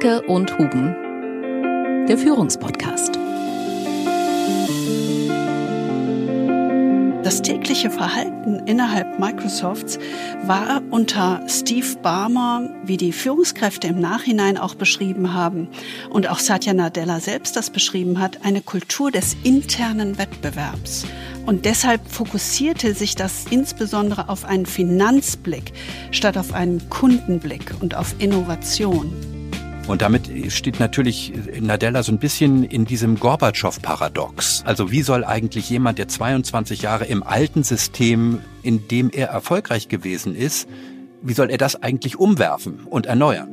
Dierke und Huben, der Führungspodcast. Das tägliche Verhalten innerhalb Microsofts war unter Steve Barmer, wie die Führungskräfte im Nachhinein auch beschrieben haben und auch Satya Nadella selbst das beschrieben hat, eine Kultur des internen Wettbewerbs. Und deshalb fokussierte sich das insbesondere auf einen Finanzblick statt auf einen Kundenblick und auf Innovation. Und damit steht natürlich Nadella so ein bisschen in diesem Gorbatschow-Paradox. Also wie soll eigentlich jemand, der 22 Jahre im alten System, in dem er erfolgreich gewesen ist, wie soll er das eigentlich umwerfen und erneuern?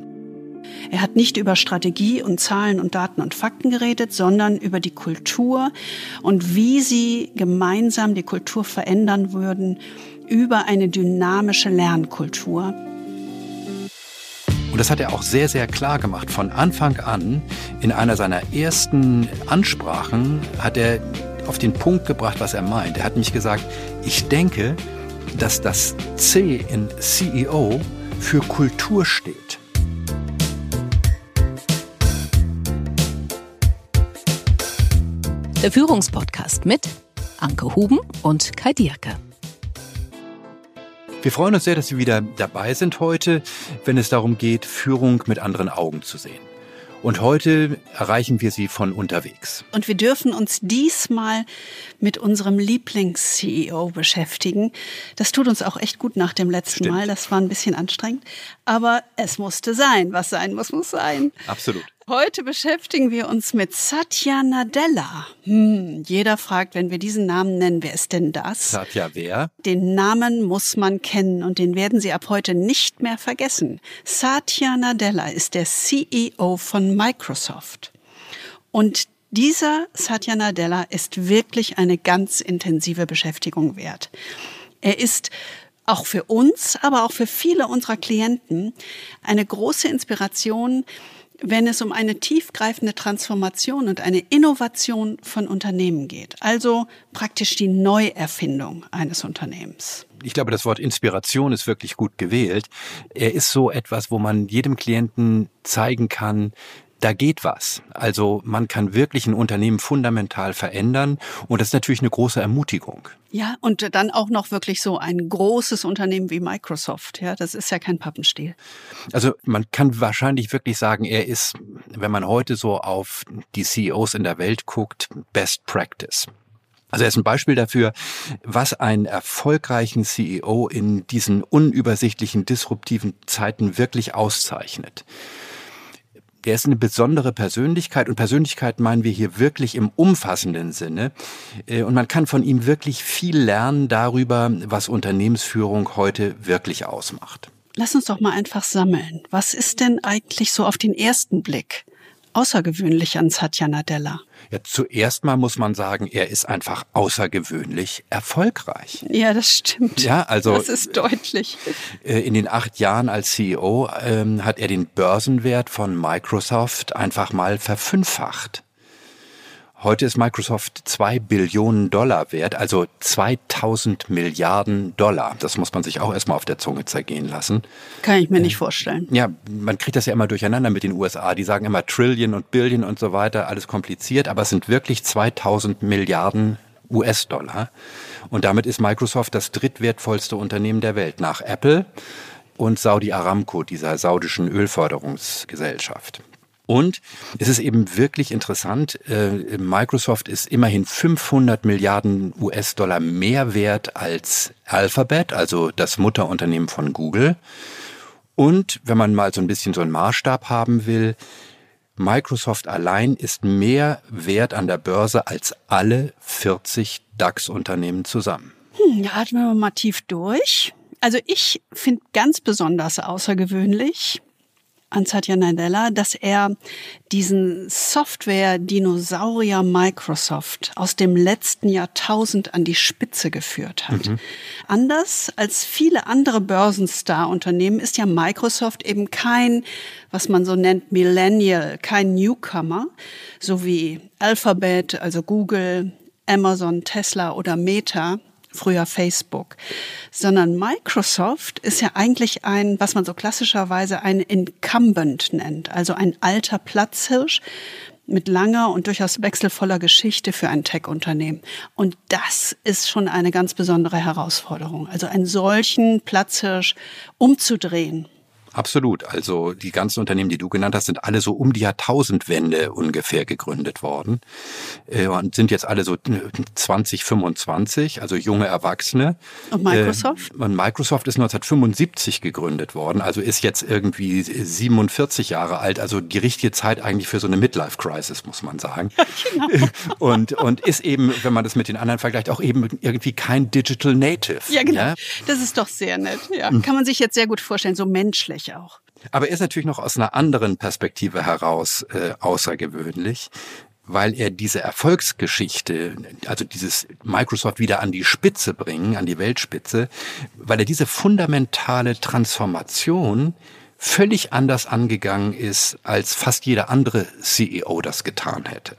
Er hat nicht über Strategie und Zahlen und Daten und Fakten geredet, sondern über die Kultur und wie sie gemeinsam die Kultur verändern würden über eine dynamische Lernkultur. Und das hat er auch sehr, sehr klar gemacht. Von Anfang an, in einer seiner ersten Ansprachen, hat er auf den Punkt gebracht, was er meint. Er hat mich gesagt, ich denke, dass das C in CEO für Kultur steht. Der Führungspodcast mit Anke Huben und Kai Dierke. Wir freuen uns sehr, dass Sie wieder dabei sind heute, wenn es darum geht, Führung mit anderen Augen zu sehen. Und heute erreichen wir Sie von unterwegs. Und wir dürfen uns diesmal mit unserem Lieblings-CEO beschäftigen. Das tut uns auch echt gut nach dem letzten Stimmt. Mal. Das war ein bisschen anstrengend. Aber es musste sein. Was sein muss, muss sein. Absolut. Heute beschäftigen wir uns mit Satya Nadella. Hm, jeder fragt, wenn wir diesen Namen nennen, wer ist denn das? Satya wer? Den Namen muss man kennen und den werden Sie ab heute nicht mehr vergessen. Satya Nadella ist der CEO von Microsoft. Und dieser Satya Nadella ist wirklich eine ganz intensive Beschäftigung wert. Er ist auch für uns, aber auch für viele unserer Klienten eine große Inspiration, wenn es um eine tiefgreifende Transformation und eine Innovation von Unternehmen geht. Also praktisch die Neuerfindung eines Unternehmens. Ich glaube, das Wort Inspiration ist wirklich gut gewählt. Er ist so etwas, wo man jedem Klienten zeigen kann, da geht was. Also man kann wirklich ein Unternehmen fundamental verändern und das ist natürlich eine große Ermutigung. Ja, und dann auch noch wirklich so ein großes Unternehmen wie Microsoft. Ja, das ist ja kein Pappenstiel. Also man kann wahrscheinlich wirklich sagen, er ist, wenn man heute so auf die CEOs in der Welt guckt, Best Practice. Also er ist ein Beispiel dafür, was einen erfolgreichen CEO in diesen unübersichtlichen, disruptiven Zeiten wirklich auszeichnet. Er ist eine besondere Persönlichkeit und Persönlichkeit meinen wir hier wirklich im umfassenden Sinne. Äh, und man kann von ihm wirklich viel lernen darüber, was Unternehmensführung heute wirklich ausmacht. Lass uns doch mal einfach sammeln. Was ist denn eigentlich so auf den ersten Blick außergewöhnlich an Satya Nadella? Ja, zuerst mal muss man sagen, er ist einfach außergewöhnlich erfolgreich. Ja, das stimmt. Ja, also das ist deutlich. Äh, in den acht Jahren als CEO ähm, hat er den Börsenwert von Microsoft einfach mal verfünffacht. Heute ist Microsoft zwei Billionen Dollar wert, also 2000 Milliarden Dollar. Das muss man sich auch erstmal auf der Zunge zergehen lassen. Kann ich mir nicht vorstellen. Ja, man kriegt das ja immer durcheinander mit den USA. Die sagen immer Trillion und Billion und so weiter, alles kompliziert, aber es sind wirklich 2000 Milliarden US-Dollar. Und damit ist Microsoft das drittwertvollste Unternehmen der Welt nach Apple und Saudi Aramco, dieser saudischen Ölförderungsgesellschaft. Und es ist eben wirklich interessant, äh, Microsoft ist immerhin 500 Milliarden US-Dollar mehr wert als Alphabet, also das Mutterunternehmen von Google. Und wenn man mal so ein bisschen so einen Maßstab haben will, Microsoft allein ist mehr wert an der Börse als alle 40 DAX-Unternehmen zusammen. Hm, ja, atmen wir mal tief durch. Also ich finde ganz besonders außergewöhnlich, an Satya Nadella, dass er diesen Software-Dinosaurier Microsoft aus dem letzten Jahrtausend an die Spitze geführt hat. Mhm. Anders als viele andere Börsenstar-Unternehmen ist ja Microsoft eben kein, was man so nennt, Millennial, kein Newcomer, so wie Alphabet, also Google, Amazon, Tesla oder Meta, früher Facebook, sondern Microsoft ist ja eigentlich ein, was man so klassischerweise ein Incumbent nennt, also ein alter Platzhirsch, mit langer und durchaus wechselvoller Geschichte für ein Tech-Unternehmen. Und das ist schon eine ganz besondere Herausforderung. Also einen solchen Platzhirsch umzudrehen Absolut. Also die ganzen Unternehmen, die du genannt hast, sind alle so um die Jahrtausendwende ungefähr gegründet worden äh, und sind jetzt alle so 2025, also junge Erwachsene. Und Microsoft? Äh, und Microsoft ist 1975 gegründet worden, also ist jetzt irgendwie 47 Jahre alt, also die richtige Zeit eigentlich für so eine Midlife-Crisis, muss man sagen. genau. Und, und ist eben, wenn man das mit den anderen vergleicht, auch eben irgendwie kein Digital Native. Ja, genau. Ja? Das ist doch sehr nett. Ja, hm. kann man sich jetzt sehr gut vorstellen, so menschlich ich auch. Aber er ist natürlich noch aus einer anderen Perspektive heraus äh, außergewöhnlich, weil er diese Erfolgsgeschichte, also dieses Microsoft wieder an die Spitze bringen, an die Weltspitze, weil er diese fundamentale Transformation völlig anders angegangen ist, als fast jeder andere CEO das getan hätte.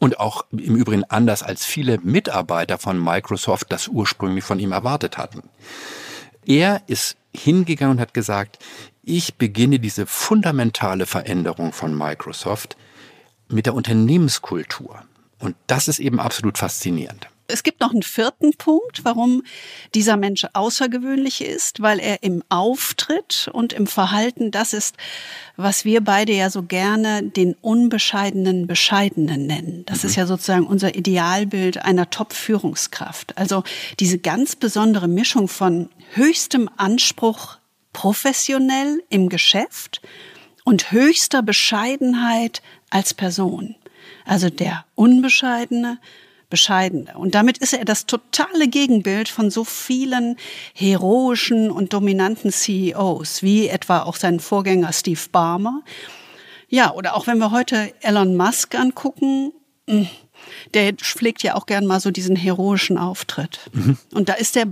Und auch im Übrigen anders als viele Mitarbeiter von Microsoft das ursprünglich von ihm erwartet hatten. Er ist hingegangen und hat gesagt, ich beginne diese fundamentale Veränderung von Microsoft mit der Unternehmenskultur. Und das ist eben absolut faszinierend. Es gibt noch einen vierten Punkt, warum dieser Mensch außergewöhnlich ist, weil er im Auftritt und im Verhalten das ist, was wir beide ja so gerne den unbescheidenen Bescheidenen nennen. Das mhm. ist ja sozusagen unser Idealbild einer Top-Führungskraft. Also diese ganz besondere Mischung von höchstem Anspruch professionell im Geschäft und höchster Bescheidenheit als Person. Also der Unbescheidene, Bescheidene. Und damit ist er das totale Gegenbild von so vielen heroischen und dominanten CEOs, wie etwa auch sein Vorgänger Steve Barmer. Ja, oder auch wenn wir heute Elon Musk angucken, hm, der pflegt ja auch gern mal so diesen heroischen Auftritt. Mhm. Und da ist der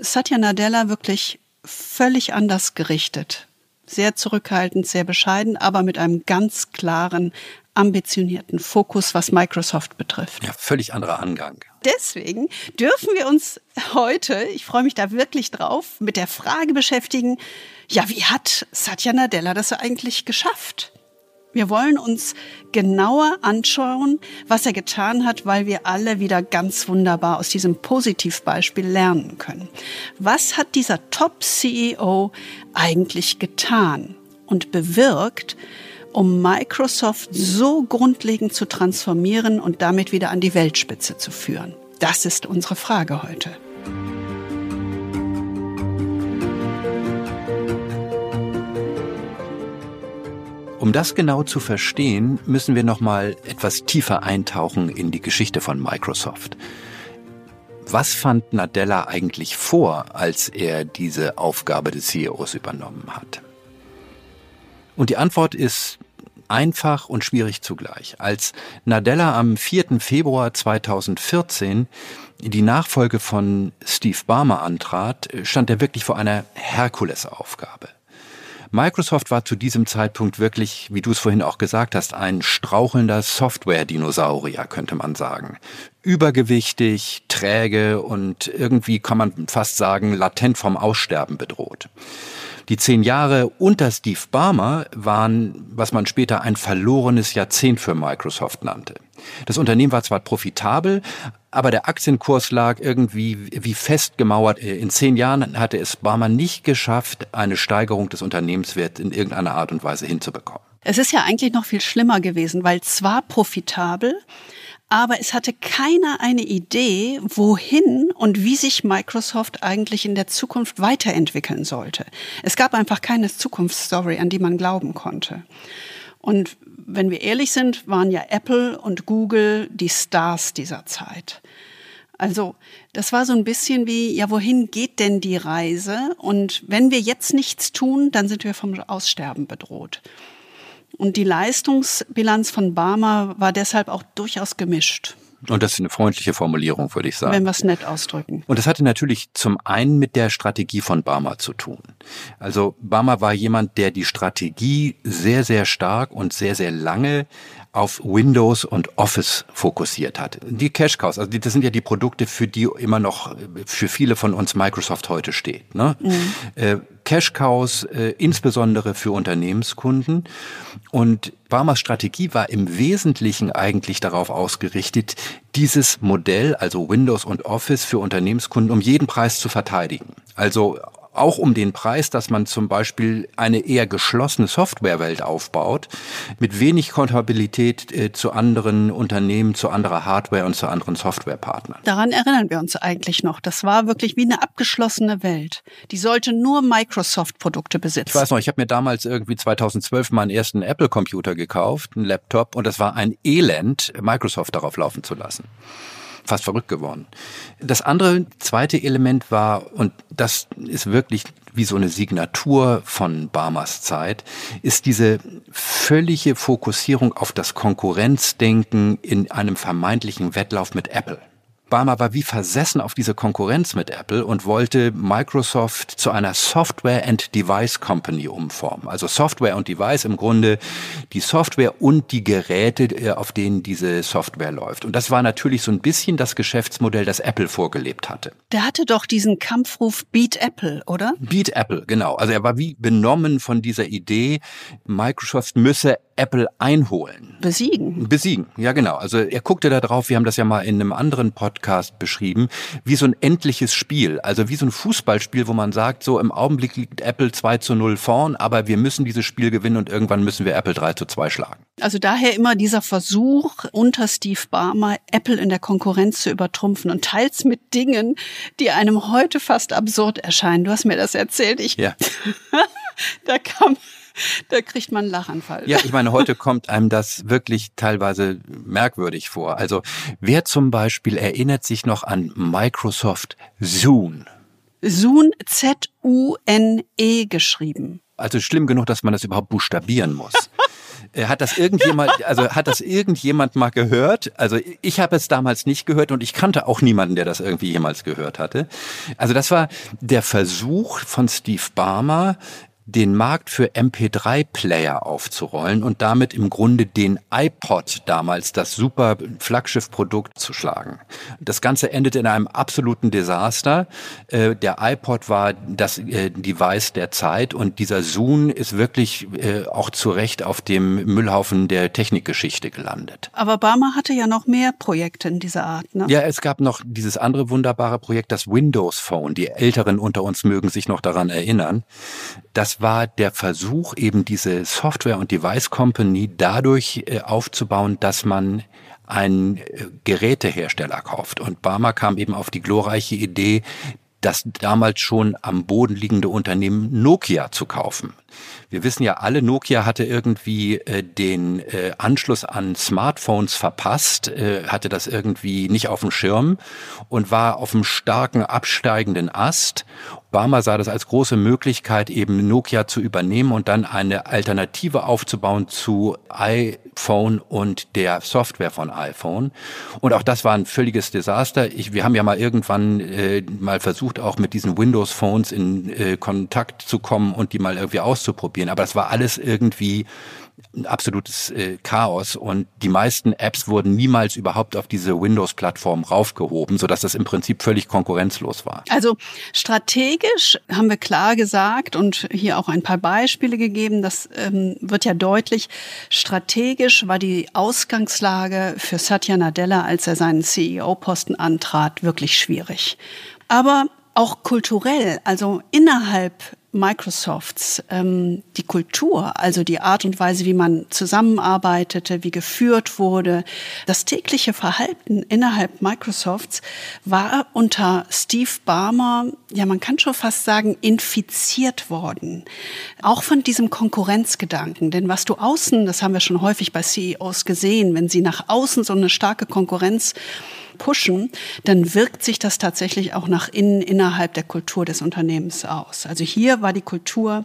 Satya Nadella wirklich völlig anders gerichtet. Sehr zurückhaltend, sehr bescheiden, aber mit einem ganz klaren, ambitionierten Fokus, was Microsoft betrifft. Ja, völlig anderer Angang. Deswegen dürfen wir uns heute, ich freue mich da wirklich drauf, mit der Frage beschäftigen, ja, wie hat Satya Nadella das eigentlich geschafft? Wir wollen uns genauer anschauen, was er getan hat, weil wir alle wieder ganz wunderbar aus diesem Positivbeispiel lernen können. Was hat dieser Top-CEO eigentlich getan und bewirkt, um Microsoft so grundlegend zu transformieren und damit wieder an die Weltspitze zu führen? Das ist unsere Frage heute. Um das genau zu verstehen, müssen wir noch mal etwas tiefer eintauchen in die Geschichte von Microsoft. Was fand Nadella eigentlich vor, als er diese Aufgabe des CEOs übernommen hat? Und die Antwort ist einfach und schwierig zugleich. Als Nadella am 4. Februar 2014 die Nachfolge von Steve Barmer antrat, stand er wirklich vor einer Herkulesaufgabe. Microsoft war zu diesem Zeitpunkt wirklich, wie du es vorhin auch gesagt hast, ein strauchelnder Software-Dinosaurier, könnte man sagen. Übergewichtig, träge und irgendwie kann man fast sagen, latent vom Aussterben bedroht. Die zehn Jahre unter Steve Barmer waren, was man später ein verlorenes Jahrzehnt für Microsoft nannte. Das Unternehmen war zwar profitabel, aber der Aktienkurs lag irgendwie wie festgemauert. In zehn Jahren hatte es Barmer nicht geschafft, eine Steigerung des Unternehmenswerts in irgendeiner Art und Weise hinzubekommen. Es ist ja eigentlich noch viel schlimmer gewesen, weil zwar profitabel, aber es hatte keiner eine Idee, wohin und wie sich Microsoft eigentlich in der Zukunft weiterentwickeln sollte. Es gab einfach keine Zukunftsstory, an die man glauben konnte. Und wenn wir ehrlich sind, waren ja Apple und Google die Stars dieser Zeit. Also das war so ein bisschen wie, ja, wohin geht denn die Reise? Und wenn wir jetzt nichts tun, dann sind wir vom Aussterben bedroht. Und die Leistungsbilanz von Barmer war deshalb auch durchaus gemischt. Und das ist eine freundliche Formulierung, würde ich sagen. Wenn wir es nett ausdrücken. Und das hatte natürlich zum einen mit der Strategie von Barmer zu tun. Also Barmer war jemand, der die Strategie sehr, sehr stark und sehr, sehr lange auf Windows und Office fokussiert hat. Die Cash Cows, also die, das sind ja die Produkte, für die immer noch für viele von uns Microsoft heute steht. Ne? Mhm. Äh, Cash Cows, äh, insbesondere für Unternehmenskunden. Und Barmers Strategie war im Wesentlichen eigentlich darauf ausgerichtet, dieses Modell, also Windows und Office für Unternehmenskunden um jeden Preis zu verteidigen. Also auch um den Preis, dass man zum Beispiel eine eher geschlossene Softwarewelt aufbaut, mit wenig Kompatibilität äh, zu anderen Unternehmen, zu anderer Hardware und zu anderen Softwarepartnern. Daran erinnern wir uns eigentlich noch. Das war wirklich wie eine abgeschlossene Welt. Die sollte nur Microsoft-Produkte besitzen. Ich weiß noch, ich habe mir damals irgendwie 2012 meinen ersten Apple-Computer gekauft, einen Laptop, und das war ein Elend, Microsoft darauf laufen zu lassen fast verrückt geworden. Das andere, zweite Element war, und das ist wirklich wie so eine Signatur von Barmers Zeit, ist diese völlige Fokussierung auf das Konkurrenzdenken in einem vermeintlichen Wettlauf mit Apple. Barmer war wie versessen auf diese Konkurrenz mit Apple und wollte Microsoft zu einer Software and Device Company umformen. Also Software und Device im Grunde die Software und die Geräte, äh, auf denen diese Software läuft. Und das war natürlich so ein bisschen das Geschäftsmodell, das Apple vorgelebt hatte. Der hatte doch diesen Kampfruf Beat Apple, oder? Beat Apple, genau. Also er war wie benommen von dieser Idee, Microsoft müsse Apple einholen. Besiegen. Besiegen, ja genau. Also er guckte da drauf, wir haben das ja mal in einem anderen Podcast beschrieben, wie so ein endliches Spiel. Also wie so ein Fußballspiel, wo man sagt, so im Augenblick liegt Apple 2 zu 0 vorn, aber wir müssen dieses Spiel gewinnen und irgendwann müssen wir Apple 3 zu 2 schlagen. Also daher immer dieser Versuch unter Steve Barmer, Apple in der Konkurrenz zu übertrumpfen und teils mit Dingen, die einem heute fast absurd erscheinen. Du hast mir das erzählt. Ich, ja. da kam da kriegt man einen Lachanfall. Ja, ich meine, heute kommt einem das wirklich teilweise merkwürdig vor. Also wer zum Beispiel erinnert sich noch an Microsoft Zune? Zune, Z-U-N-E geschrieben. Also schlimm genug, dass man das überhaupt buchstabieren muss. Äh, hat das irgendjemand, also hat das irgendjemand mal gehört? Also ich habe es damals nicht gehört und ich kannte auch niemanden, der das irgendwie jemals gehört hatte. Also das war der Versuch von Steve Barmer, den Markt für MP3-Player aufzurollen und damit im Grunde den iPod damals, das super Flaggschiff-Produkt, zu schlagen. Das Ganze endete in einem absoluten Desaster. Äh, der iPod war das äh, Device der Zeit und dieser Zoom ist wirklich äh, auch zu Recht auf dem Müllhaufen der Technikgeschichte gelandet. Aber Barmer hatte ja noch mehr Projekte in dieser Art, ne? Ja, es gab noch dieses andere wunderbare Projekt, das Windows Phone. Die Älteren unter uns mögen sich noch daran erinnern. Das war der Versuch, eben diese Software- und Device Company dadurch äh, aufzubauen, dass man einen äh, Gerätehersteller kauft. Und Barmer kam eben auf die glorreiche Idee, das damals schon am Boden liegende Unternehmen Nokia zu kaufen. Wir wissen ja alle, Nokia hatte irgendwie äh, den äh, Anschluss an Smartphones verpasst, äh, hatte das irgendwie nicht auf dem Schirm und war auf einem starken absteigenden Ast. Obama sah das als große Möglichkeit, eben Nokia zu übernehmen und dann eine Alternative aufzubauen zu iPhone und der Software von iPhone. Und auch das war ein völliges Desaster. Ich, wir haben ja mal irgendwann äh, mal versucht, auch mit diesen Windows Phones in äh, Kontakt zu kommen und die mal irgendwie auszuprobieren. Aber es war alles irgendwie ein absolutes äh, Chaos und die meisten Apps wurden niemals überhaupt auf diese Windows-Plattform raufgehoben, sodass das im Prinzip völlig konkurrenzlos war. Also strategisch haben wir klar gesagt und hier auch ein paar Beispiele gegeben, das ähm, wird ja deutlich, strategisch war die Ausgangslage für Satya Nadella, als er seinen CEO-Posten antrat, wirklich schwierig. Aber auch kulturell, also innerhalb Microsofts ähm, die Kultur, also die Art und Weise, wie man zusammenarbeitete, wie geführt wurde, das tägliche Verhalten innerhalb Microsofts war unter Steve Barmer, ja man kann schon fast sagen, infiziert worden. Auch von diesem Konkurrenzgedanken. Denn was du außen, das haben wir schon häufig bei CEOs gesehen, wenn sie nach außen so eine starke Konkurrenz pushen, dann wirkt sich das tatsächlich auch nach innen innerhalb der Kultur des Unternehmens aus. Also hier war die Kultur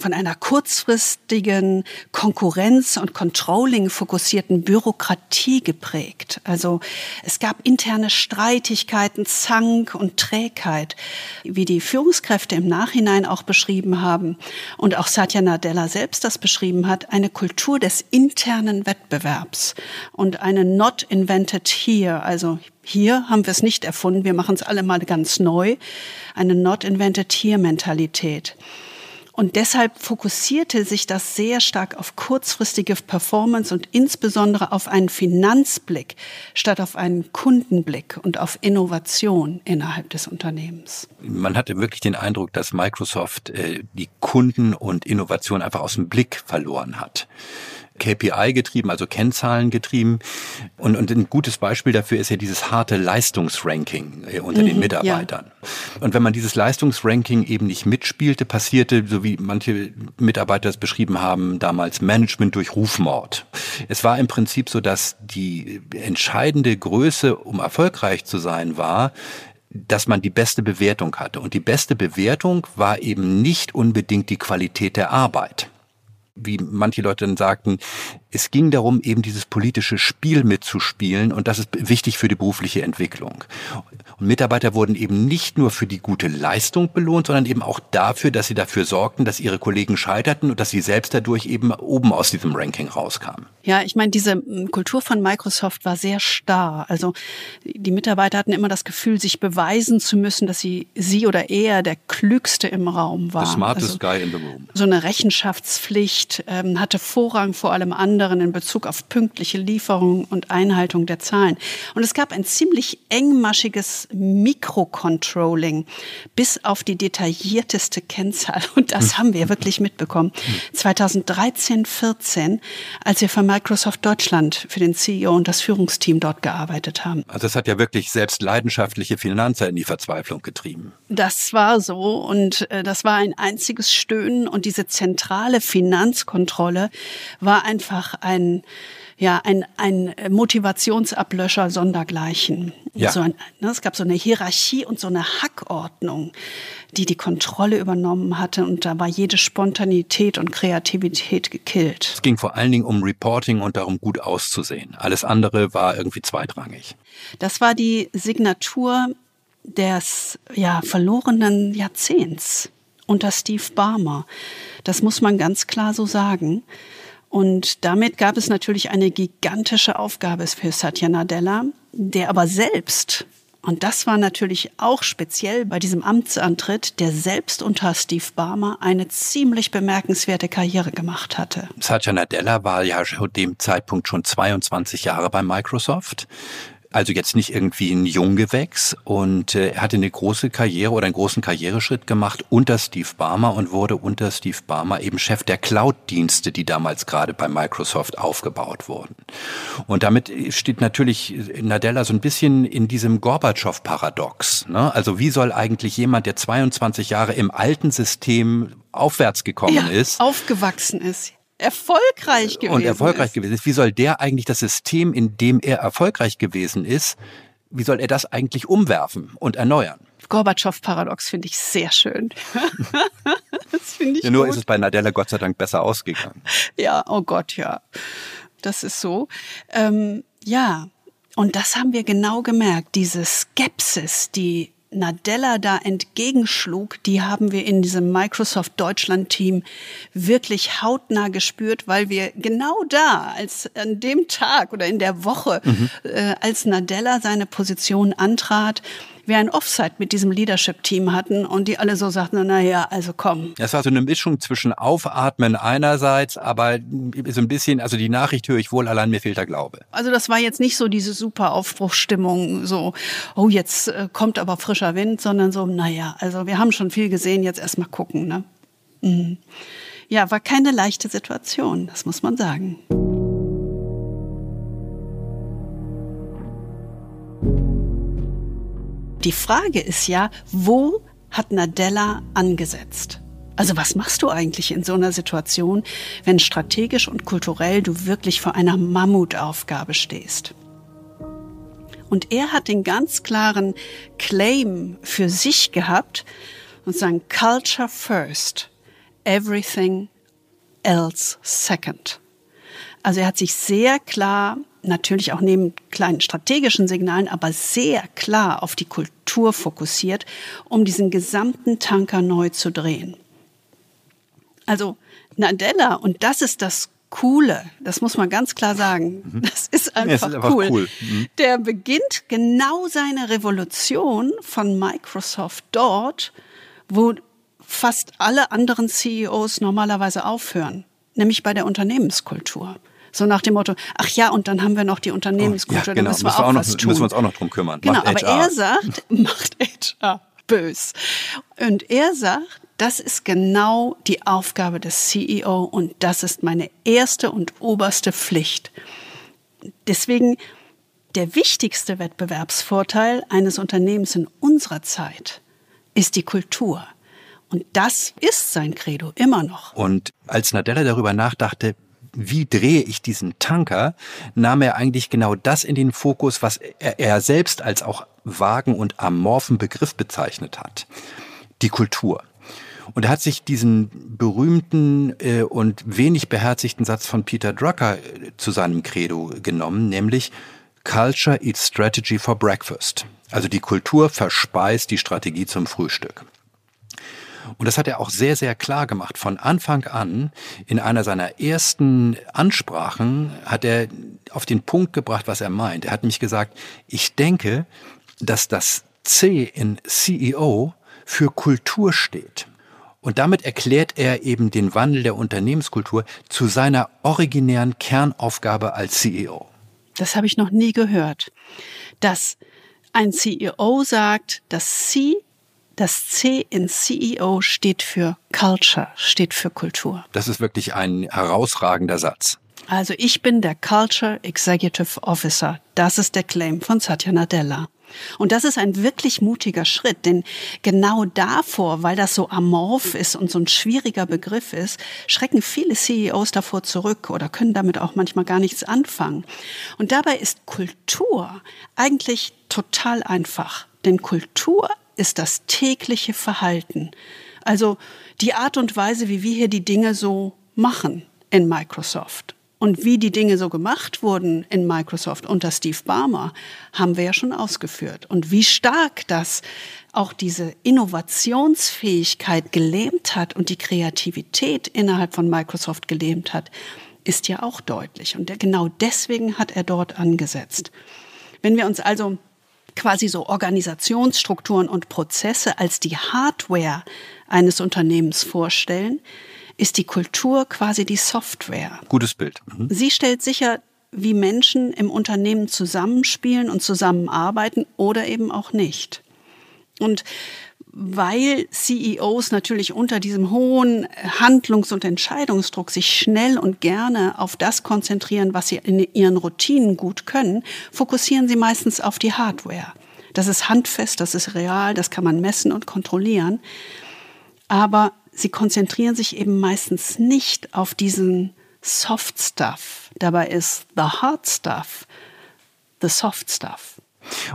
von einer kurzfristigen Konkurrenz- und Controlling fokussierten Bürokratie geprägt. Also es gab interne Streitigkeiten, Zank und Trägheit, wie die Führungskräfte im Nachhinein auch beschrieben haben und auch Satya Nadella selbst das beschrieben hat, eine Kultur des internen Wettbewerbs und eine not invented here, also hier haben wir es nicht erfunden, wir machen es alle mal ganz neu, eine not invented here Mentalität. Und deshalb fokussierte sich das sehr stark auf kurzfristige Performance und insbesondere auf einen Finanzblick statt auf einen Kundenblick und auf Innovation innerhalb des Unternehmens. Man hatte wirklich den Eindruck, dass Microsoft äh, die Kunden und Innovation einfach aus dem Blick verloren hat. KPI getrieben, also Kennzahlen getrieben. Und, und ein gutes Beispiel dafür ist ja dieses harte Leistungsranking äh, unter mhm, den Mitarbeitern. Ja. Und wenn man dieses Leistungsranking eben nicht mitspielte, passierte, so wie manche Mitarbeiter es beschrieben haben, damals Management durch Rufmord. Es war im Prinzip so, dass die entscheidende Größe, um erfolgreich zu sein, war, dass man die beste Bewertung hatte. Und die beste Bewertung war eben nicht unbedingt die Qualität der Arbeit wie manche Leute dann sagten, es ging darum, eben dieses politische Spiel mitzuspielen und das ist wichtig für die berufliche Entwicklung. Und Mitarbeiter wurden eben nicht nur für die gute Leistung belohnt, sondern eben auch dafür, dass sie dafür sorgten, dass ihre Kollegen scheiterten und dass sie selbst dadurch eben oben aus diesem Ranking rauskamen. Ja, ich meine, diese Kultur von Microsoft war sehr starr. Also die Mitarbeiter hatten immer das Gefühl, sich beweisen zu müssen, dass sie, sie oder er der Klügste im Raum war. The smartest also, guy in the room. So eine Rechenschaftspflicht ähm, hatte Vorrang vor allem anderen in Bezug auf pünktliche Lieferung und Einhaltung der Zahlen. Und es gab ein ziemlich engmaschiges Mikrocontrolling bis auf die detaillierteste Kennzahl. Und das haben wir wirklich mitbekommen. 2013, 14, als wir von Microsoft Deutschland für den CEO und das Führungsteam dort gearbeitet haben. Also es hat ja wirklich selbst leidenschaftliche Finanzer in die Verzweiflung getrieben. Das war so und äh, das war ein einziges Stöhnen und diese zentrale Finanzkontrolle war einfach ein ja, ein, ein Motivationsablöscher sondergleichen. Ja. So ein, ne, es gab so eine Hierarchie und so eine Hackordnung, die die Kontrolle übernommen hatte und da war jede Spontanität und Kreativität gekillt. Es ging vor allen Dingen um Reporting und darum, gut auszusehen. Alles andere war irgendwie zweitrangig. Das war die Signatur des ja, verlorenen Jahrzehnts unter Steve Barmer. Das muss man ganz klar so sagen. Und damit gab es natürlich eine gigantische Aufgabe für Satya Nadella, der aber selbst und das war natürlich auch speziell bei diesem Amtsantritt, der selbst unter Steve Barmer eine ziemlich bemerkenswerte Karriere gemacht hatte. Satya Nadella war ja zu dem Zeitpunkt schon 22 Jahre bei Microsoft also jetzt nicht irgendwie ein Junggewächs und äh, er hatte eine große Karriere oder einen großen Karriereschritt gemacht unter Steve Barmer und wurde unter Steve Barmer eben Chef der Cloud-Dienste, die damals gerade bei Microsoft aufgebaut wurden. Und damit steht natürlich Nadella so ein bisschen in diesem Gorbatschow-Paradox. Ne? Also wie soll eigentlich jemand, der 22 Jahre im alten System aufwärts gekommen ja, ist, aufgewachsen ist, erfolgreich gewesen und erfolgreich ist. gewesen ist. Wie soll der eigentlich das System, in dem er erfolgreich gewesen ist, wie soll er das eigentlich umwerfen und erneuern? Gorbatschow-Paradox finde ich sehr schön. das finde ich ja, Nur gut. ist es bei Nadella Gott sei Dank besser ausgegangen. Ja, oh Gott, ja. Das ist so. Ähm, ja, und das haben wir genau gemerkt. Diese Skepsis, die Nadella da entgegenschlug, die haben wir in diesem Microsoft Deutschland Team wirklich hautnah gespürt, weil wir genau da, als an dem Tag oder in der Woche, mhm. äh, als Nadella seine Position antrat, wir ein Offside mit diesem Leadership-Team hatten und die alle so sagten, na ja, also komm. Das war so eine Mischung zwischen Aufatmen einerseits, aber so ein bisschen, also die Nachricht höre ich wohl, allein mir fehlt der Glaube. Also das war jetzt nicht so diese super Aufbruchsstimmung, so, oh, jetzt äh, kommt aber frischer Wind, sondern so, naja, also wir haben schon viel gesehen, jetzt erstmal gucken, ne? Mhm. Ja, war keine leichte Situation, das muss man sagen. Die Frage ist ja, wo hat Nadella angesetzt? Also was machst du eigentlich in so einer Situation, wenn strategisch und kulturell du wirklich vor einer Mammutaufgabe stehst? Und er hat den ganz klaren Claim für sich gehabt und sagen Culture First, everything else second. Also er hat sich sehr klar, natürlich auch neben kleinen strategischen Signalen, aber sehr klar auf die Kultur fokussiert, um diesen gesamten Tanker neu zu drehen. Also Nadella, und das ist das Coole, das muss man ganz klar sagen, mhm. das ist einfach, ja, ist einfach cool. cool. Mhm. Der beginnt genau seine Revolution von Microsoft dort, wo fast alle anderen CEOs normalerweise aufhören, nämlich bei der Unternehmenskultur. So nach dem Motto, ach ja, und dann haben wir noch die Unternehmenskultur, oh, ja, genau. da müssen wir, auch, auch noch, was tun. Müssen wir uns auch noch drum kümmern. Genau, aber er sagt, macht HR bös. Und er sagt, das ist genau die Aufgabe des CEO und das ist meine erste und oberste Pflicht. Deswegen der wichtigste Wettbewerbsvorteil eines Unternehmens in unserer Zeit ist die Kultur. Und das ist sein Credo immer noch. Und als Nadella darüber nachdachte, wie drehe ich diesen Tanker, nahm er eigentlich genau das in den Fokus, was er, er selbst als auch vagen und amorphen Begriff bezeichnet hat. Die Kultur. Und er hat sich diesen berühmten äh, und wenig beherzigten Satz von Peter Drucker äh, zu seinem Credo genommen, nämlich Culture eats strategy for breakfast. Also die Kultur verspeist die Strategie zum Frühstück. Und das hat er auch sehr, sehr klar gemacht. Von Anfang an, in einer seiner ersten Ansprachen, hat er auf den Punkt gebracht, was er meint. Er hat nämlich gesagt, ich denke, dass das C in CEO für Kultur steht. Und damit erklärt er eben den Wandel der Unternehmenskultur zu seiner originären Kernaufgabe als CEO. Das habe ich noch nie gehört. Dass ein CEO sagt, dass C, das C in CEO steht für Culture, steht für Kultur. Das ist wirklich ein herausragender Satz. Also ich bin der Culture Executive Officer. Das ist der Claim von Satya Nadella. Und das ist ein wirklich mutiger Schritt, denn genau davor, weil das so amorph ist und so ein schwieriger Begriff ist, schrecken viele CEOs davor zurück oder können damit auch manchmal gar nichts anfangen. Und dabei ist Kultur eigentlich total einfach, denn Kultur ist das tägliche Verhalten. Also die Art und Weise, wie wir hier die Dinge so machen in Microsoft. Und wie die Dinge so gemacht wurden in Microsoft unter Steve Barmer, haben wir ja schon ausgeführt. Und wie stark das auch diese Innovationsfähigkeit gelähmt hat und die Kreativität innerhalb von Microsoft gelähmt hat, ist ja auch deutlich. Und genau deswegen hat er dort angesetzt. Wenn wir uns also quasi so Organisationsstrukturen und Prozesse als die Hardware eines Unternehmens vorstellen, ist die Kultur quasi die Software. Gutes Bild. Mhm. Sie stellt sicher, wie Menschen im Unternehmen zusammenspielen und zusammenarbeiten oder eben auch nicht. Und weil CEOs natürlich unter diesem hohen Handlungs- und Entscheidungsdruck sich schnell und gerne auf das konzentrieren, was sie in ihren Routinen gut können, fokussieren sie meistens auf die Hardware. Das ist handfest, das ist real, das kann man messen und kontrollieren. Aber sie konzentrieren sich eben meistens nicht auf diesen Soft Stuff. Dabei ist the hard stuff the soft stuff.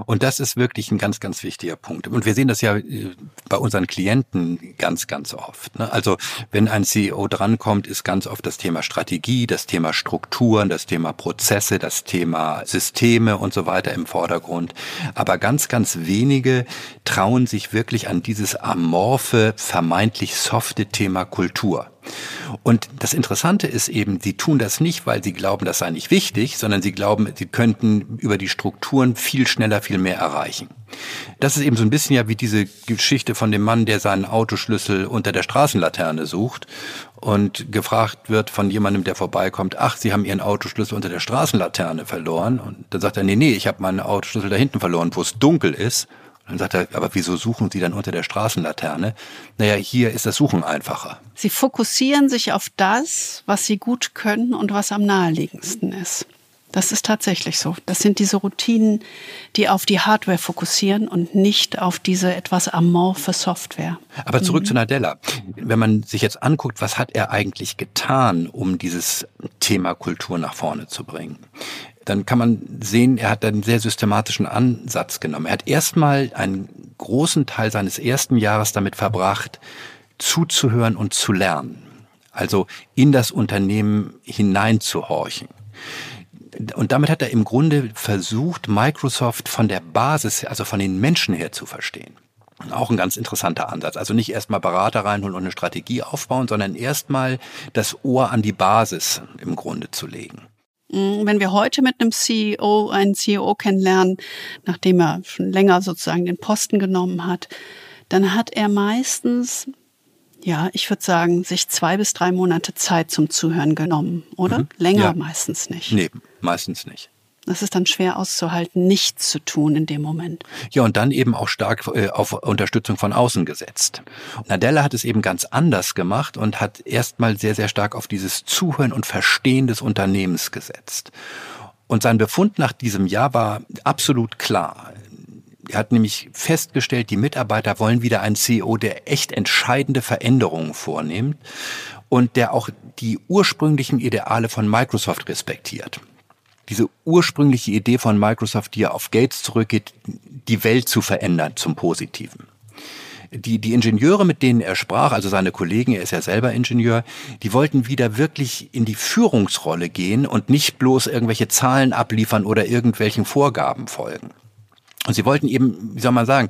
Und das ist wirklich ein ganz, ganz wichtiger Punkt. Und wir sehen das ja äh, bei unseren Klienten ganz, ganz oft. Ne? Also wenn ein CEO drankommt, ist ganz oft das Thema Strategie, das Thema Strukturen, das Thema Prozesse, das Thema Systeme und so weiter im Vordergrund. Aber ganz, ganz wenige trauen sich wirklich an dieses amorphe, vermeintlich softe Thema Kultur. Und das Interessante ist eben, sie tun das nicht, weil sie glauben, das sei nicht wichtig, sondern sie glauben, sie könnten über die Strukturen viel schneller, viel mehr erreichen. Das ist eben so ein bisschen ja wie diese Geschichte von dem Mann, der seinen Autoschlüssel unter der Straßenlaterne sucht und gefragt wird von jemandem, der vorbeikommt, ach, Sie haben Ihren Autoschlüssel unter der Straßenlaterne verloren. Und dann sagt er, nee, nee, ich habe meinen Autoschlüssel da hinten verloren, wo es dunkel ist. Dann sagt er, aber wieso suchen Sie dann unter der Straßenlaterne? Naja, hier ist das Suchen einfacher. Sie fokussieren sich auf das, was Sie gut können und was am naheliegendsten ist. Das ist tatsächlich so. Das sind diese Routinen, die auf die Hardware fokussieren und nicht auf diese etwas amorphe Software. Aber zurück mhm. zu Nadella. Wenn man sich jetzt anguckt, was hat er eigentlich getan, um dieses Thema Kultur nach vorne zu bringen? Dann kann man sehen, er hat einen sehr systematischen Ansatz genommen. Er hat erstmal einen großen Teil seines ersten Jahres damit verbracht, zuzuhören und zu lernen. Also in das Unternehmen hineinzuhorchen. Und damit hat er im Grunde versucht, Microsoft von der Basis, also von den Menschen her zu verstehen. Auch ein ganz interessanter Ansatz. Also nicht erstmal Berater reinholen und eine Strategie aufbauen, sondern erstmal das Ohr an die Basis im Grunde zu legen. Mm, wenn wir heute mit einem CEO, einen CEO kennenlernen, nachdem er schon länger sozusagen den Posten genommen hat, dann hat er meistens, ja, ich würde sagen, sich zwei bis drei Monate Zeit zum Zuhören genommen, oder? Mhm. Länger ja. meistens nicht. Nee, meistens nicht. Das ist dann schwer auszuhalten, nichts zu tun in dem Moment. Ja, und dann eben auch stark äh, auf Unterstützung von außen gesetzt. Nadella hat es eben ganz anders gemacht und hat erstmal sehr, sehr stark auf dieses Zuhören und Verstehen des Unternehmens gesetzt. Und sein Befund nach diesem Jahr war absolut klar. Er hat nämlich festgestellt, die Mitarbeiter wollen wieder einen CEO, der echt entscheidende Veränderungen vornimmt und der auch die ursprünglichen Ideale von Microsoft respektiert diese ursprüngliche Idee von Microsoft, die ja auf Gates zurückgeht, die Welt zu verändern zum Positiven. Die, die Ingenieure, mit denen er sprach, also seine Kollegen, er ist ja selber Ingenieur, die wollten wieder wirklich in die Führungsrolle gehen und nicht bloß irgendwelche Zahlen abliefern oder irgendwelchen Vorgaben folgen. Und sie wollten eben, wie soll man sagen,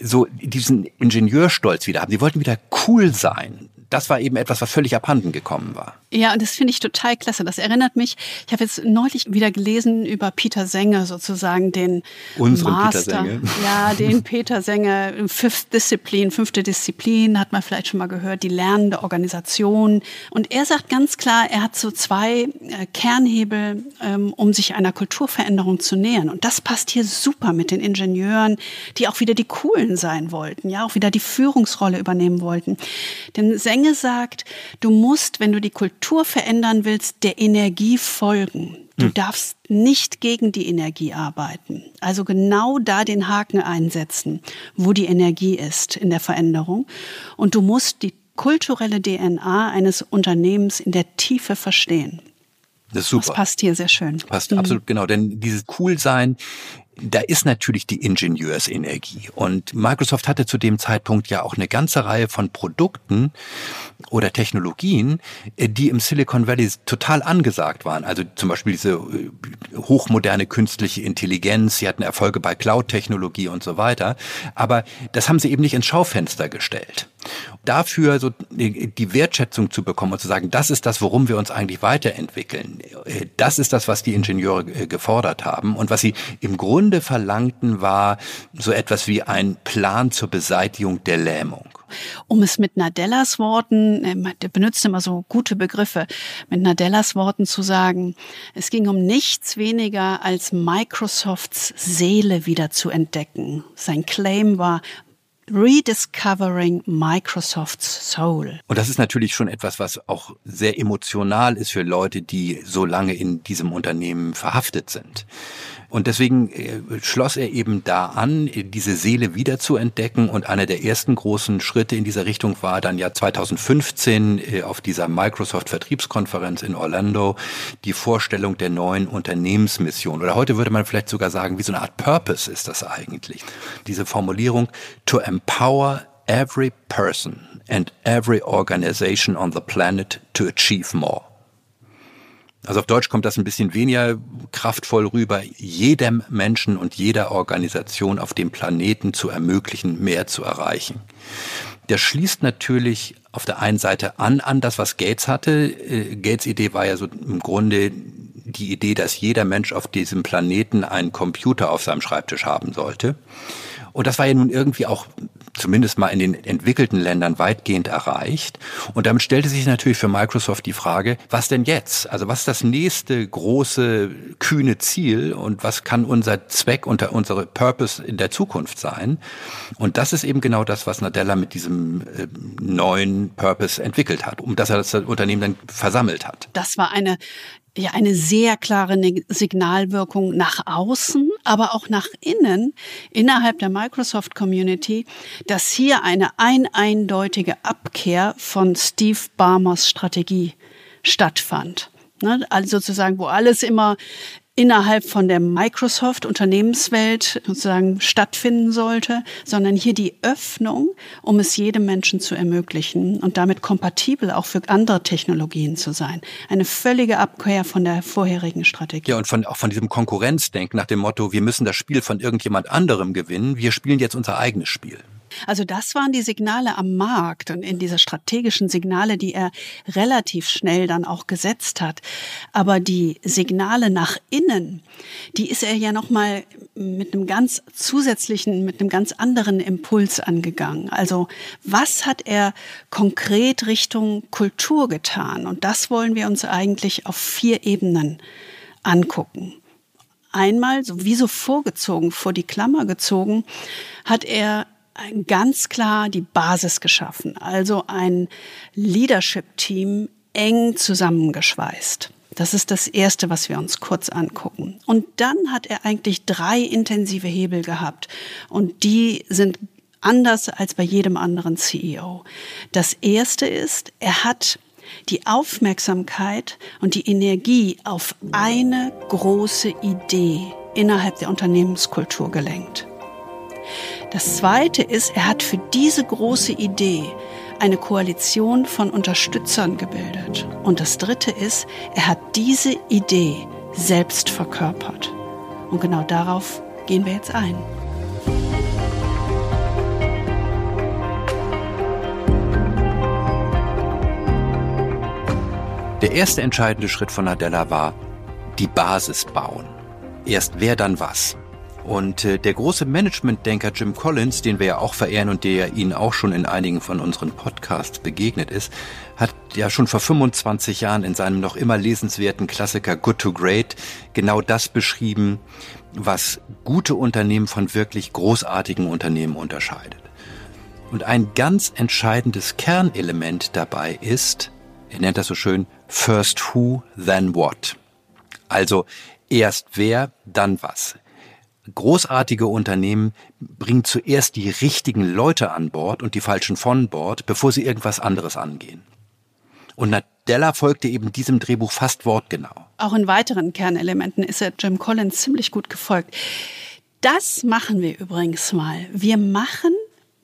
so diesen Ingenieurstolz wieder haben. Sie wollten wieder cool sein das war eben etwas, was völlig abhanden gekommen war. Ja, und das finde ich total klasse. Das erinnert mich, ich habe jetzt neulich wieder gelesen über Peter Senge sozusagen, den Unseren Master. Peter Senge. Ja, den Peter Senge, Fifth Disziplin, fünfte Disziplin, hat man vielleicht schon mal gehört, die lernende Organisation. Und er sagt ganz klar, er hat so zwei äh, Kernhebel, ähm, um sich einer Kulturveränderung zu nähern. Und das passt hier super mit den Ingenieuren, die auch wieder die Coolen sein wollten, ja, auch wieder die Führungsrolle übernehmen wollten. Denn Senge Menge sagt, du musst, wenn du die Kultur verändern willst, der Energie folgen. Du hm. darfst nicht gegen die Energie arbeiten. Also genau da den Haken einsetzen, wo die Energie ist in der Veränderung. Und du musst die kulturelle DNA eines Unternehmens in der Tiefe verstehen. Das ist super. Das passt hier sehr schön. Passt mhm. absolut genau, denn dieses Coolsein da ist natürlich die Ingenieursenergie. Und Microsoft hatte zu dem Zeitpunkt ja auch eine ganze Reihe von Produkten oder Technologien, äh, die im Silicon Valley total angesagt waren. Also zum Beispiel diese äh, hochmoderne künstliche Intelligenz. Sie hatten Erfolge bei Cloud-Technologie und so weiter. Aber das haben sie eben nicht ins Schaufenster gestellt. Dafür so die Wertschätzung zu bekommen und zu sagen, das ist das, worum wir uns eigentlich weiterentwickeln. Äh, das ist das, was die Ingenieure gefordert haben und was sie im Grunde verlangten, war so etwas wie ein Plan zur Beseitigung der Lähmung. Um es mit Nadellas Worten, er benutzt immer so gute Begriffe, mit Nadellas Worten zu sagen, es ging um nichts weniger als Microsofts Seele wieder zu entdecken. Sein Claim war, Rediscovering Microsoft's Soul. Und das ist natürlich schon etwas, was auch sehr emotional ist für Leute, die so lange in diesem Unternehmen verhaftet sind. Und deswegen äh, schloss er eben da an, diese Seele wieder zu entdecken. Und einer der ersten großen Schritte in dieser Richtung war dann ja 2015 äh, auf dieser Microsoft Vertriebskonferenz in Orlando die Vorstellung der neuen Unternehmensmission. Oder heute würde man vielleicht sogar sagen, wie so eine Art Purpose ist das eigentlich. Diese Formulierung to empower every person and every organization on the planet to achieve more. Also auf Deutsch kommt das ein bisschen weniger kraftvoll rüber, jedem Menschen und jeder Organisation auf dem Planeten zu ermöglichen, mehr zu erreichen. Der schließt natürlich auf der einen Seite an an das, was Gates hatte. Äh, Gates Idee war ja so im Grunde die Idee, dass jeder Mensch auf diesem Planeten einen Computer auf seinem Schreibtisch haben sollte. Und das war ja nun irgendwie auch zumindest mal in den entwickelten Ländern weitgehend erreicht. Und damit stellte sich natürlich für Microsoft die Frage, was denn jetzt? Also was ist das nächste große, kühne Ziel und was kann unser Zweck und unsere Purpose in der Zukunft sein? Und das ist eben genau das, was Nadella mit diesem äh, neuen Purpose entwickelt hat, um das er das Unternehmen dann versammelt hat. Das war eine ja eine sehr klare Signalwirkung nach außen, aber auch nach innen innerhalb der Microsoft Community, dass hier eine ein eindeutige Abkehr von Steve Barmers Strategie stattfand. Ne? Also sozusagen, wo alles immer innerhalb von der Microsoft Unternehmenswelt sozusagen stattfinden sollte, sondern hier die Öffnung, um es jedem Menschen zu ermöglichen und damit kompatibel auch für andere Technologien zu sein. Eine völlige Abkehr von der vorherigen Strategie. Ja, und von, auch von diesem Konkurrenzdenken nach dem Motto, wir müssen das Spiel von irgendjemand anderem gewinnen, wir spielen jetzt unser eigenes Spiel. Also das waren die Signale am Markt und in diese strategischen Signale, die er relativ schnell dann auch gesetzt hat. Aber die Signale nach innen, die ist er ja noch mal mit einem ganz zusätzlichen, mit einem ganz anderen Impuls angegangen. Also was hat er konkret Richtung Kultur getan? Und das wollen wir uns eigentlich auf vier Ebenen angucken einmal so wie so vorgezogen, vor die Klammer gezogen, hat er ganz klar die Basis geschaffen, also ein Leadership-Team eng zusammengeschweißt. Das ist das Erste, was wir uns kurz angucken. Und dann hat er eigentlich drei intensive Hebel gehabt. Und die sind anders als bei jedem anderen CEO. Das Erste ist, er hat die Aufmerksamkeit und die Energie auf eine große Idee innerhalb der Unternehmenskultur gelenkt. Das Zweite ist, er hat für diese große Idee eine Koalition von Unterstützern gebildet. Und das Dritte ist, er hat diese Idee selbst verkörpert. Und genau darauf gehen wir jetzt ein. Der erste entscheidende Schritt von Nadella war die Basis bauen. Erst wer dann was. Und äh, der große Management-Denker Jim Collins, den wir ja auch verehren und der Ihnen auch schon in einigen von unseren Podcasts begegnet ist, hat ja schon vor 25 Jahren in seinem noch immer lesenswerten Klassiker Good to Great genau das beschrieben, was gute Unternehmen von wirklich großartigen Unternehmen unterscheidet. Und ein ganz entscheidendes Kernelement dabei ist, er nennt das so schön, First Who, then What. Also erst wer, dann was großartige Unternehmen bringen zuerst die richtigen Leute an Bord und die falschen von Bord, bevor sie irgendwas anderes angehen. Und Nadella folgte eben diesem Drehbuch fast wortgenau. Auch in weiteren Kernelementen ist er Jim Collins ziemlich gut gefolgt. Das machen wir übrigens mal. Wir machen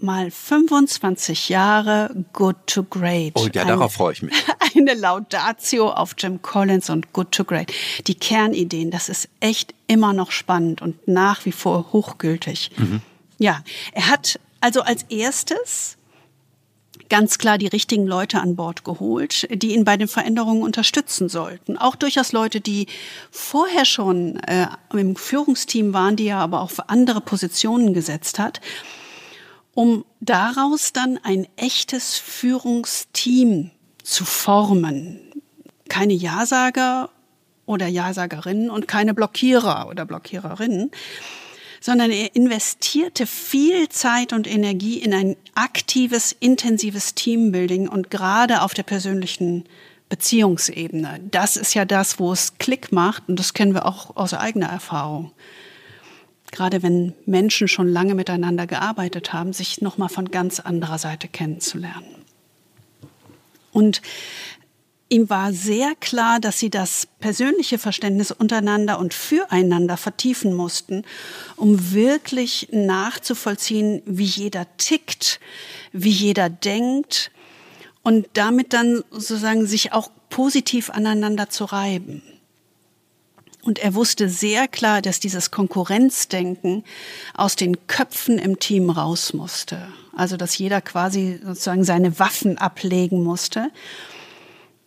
mal 25 Jahre Good to Great. Oh ja, darauf freue ich mich. Eine Laudatio auf Jim Collins und Good to Great. Die Kernideen, das ist echt immer noch spannend und nach wie vor hochgültig. Mhm. Ja, er hat also als erstes ganz klar die richtigen Leute an Bord geholt, die ihn bei den Veränderungen unterstützen sollten. Auch durchaus Leute, die vorher schon äh, im Führungsteam waren, die er aber auch für andere Positionen gesetzt hat um daraus dann ein echtes Führungsteam zu formen. Keine Ja-Sager oder Ja-Sagerinnen und keine Blockierer oder Blockiererinnen, sondern er investierte viel Zeit und Energie in ein aktives, intensives Teambuilding und gerade auf der persönlichen Beziehungsebene. Das ist ja das, wo es Klick macht und das kennen wir auch aus eigener Erfahrung gerade wenn Menschen schon lange miteinander gearbeitet haben, sich noch mal von ganz anderer Seite kennenzulernen. Und ihm war sehr klar, dass sie das persönliche Verständnis untereinander und füreinander vertiefen mussten, um wirklich nachzuvollziehen, wie jeder tickt, wie jeder denkt und damit dann sozusagen sich auch positiv aneinander zu reiben. Und er wusste sehr klar, dass dieses Konkurrenzdenken aus den Köpfen im Team raus musste. Also, dass jeder quasi sozusagen seine Waffen ablegen musste,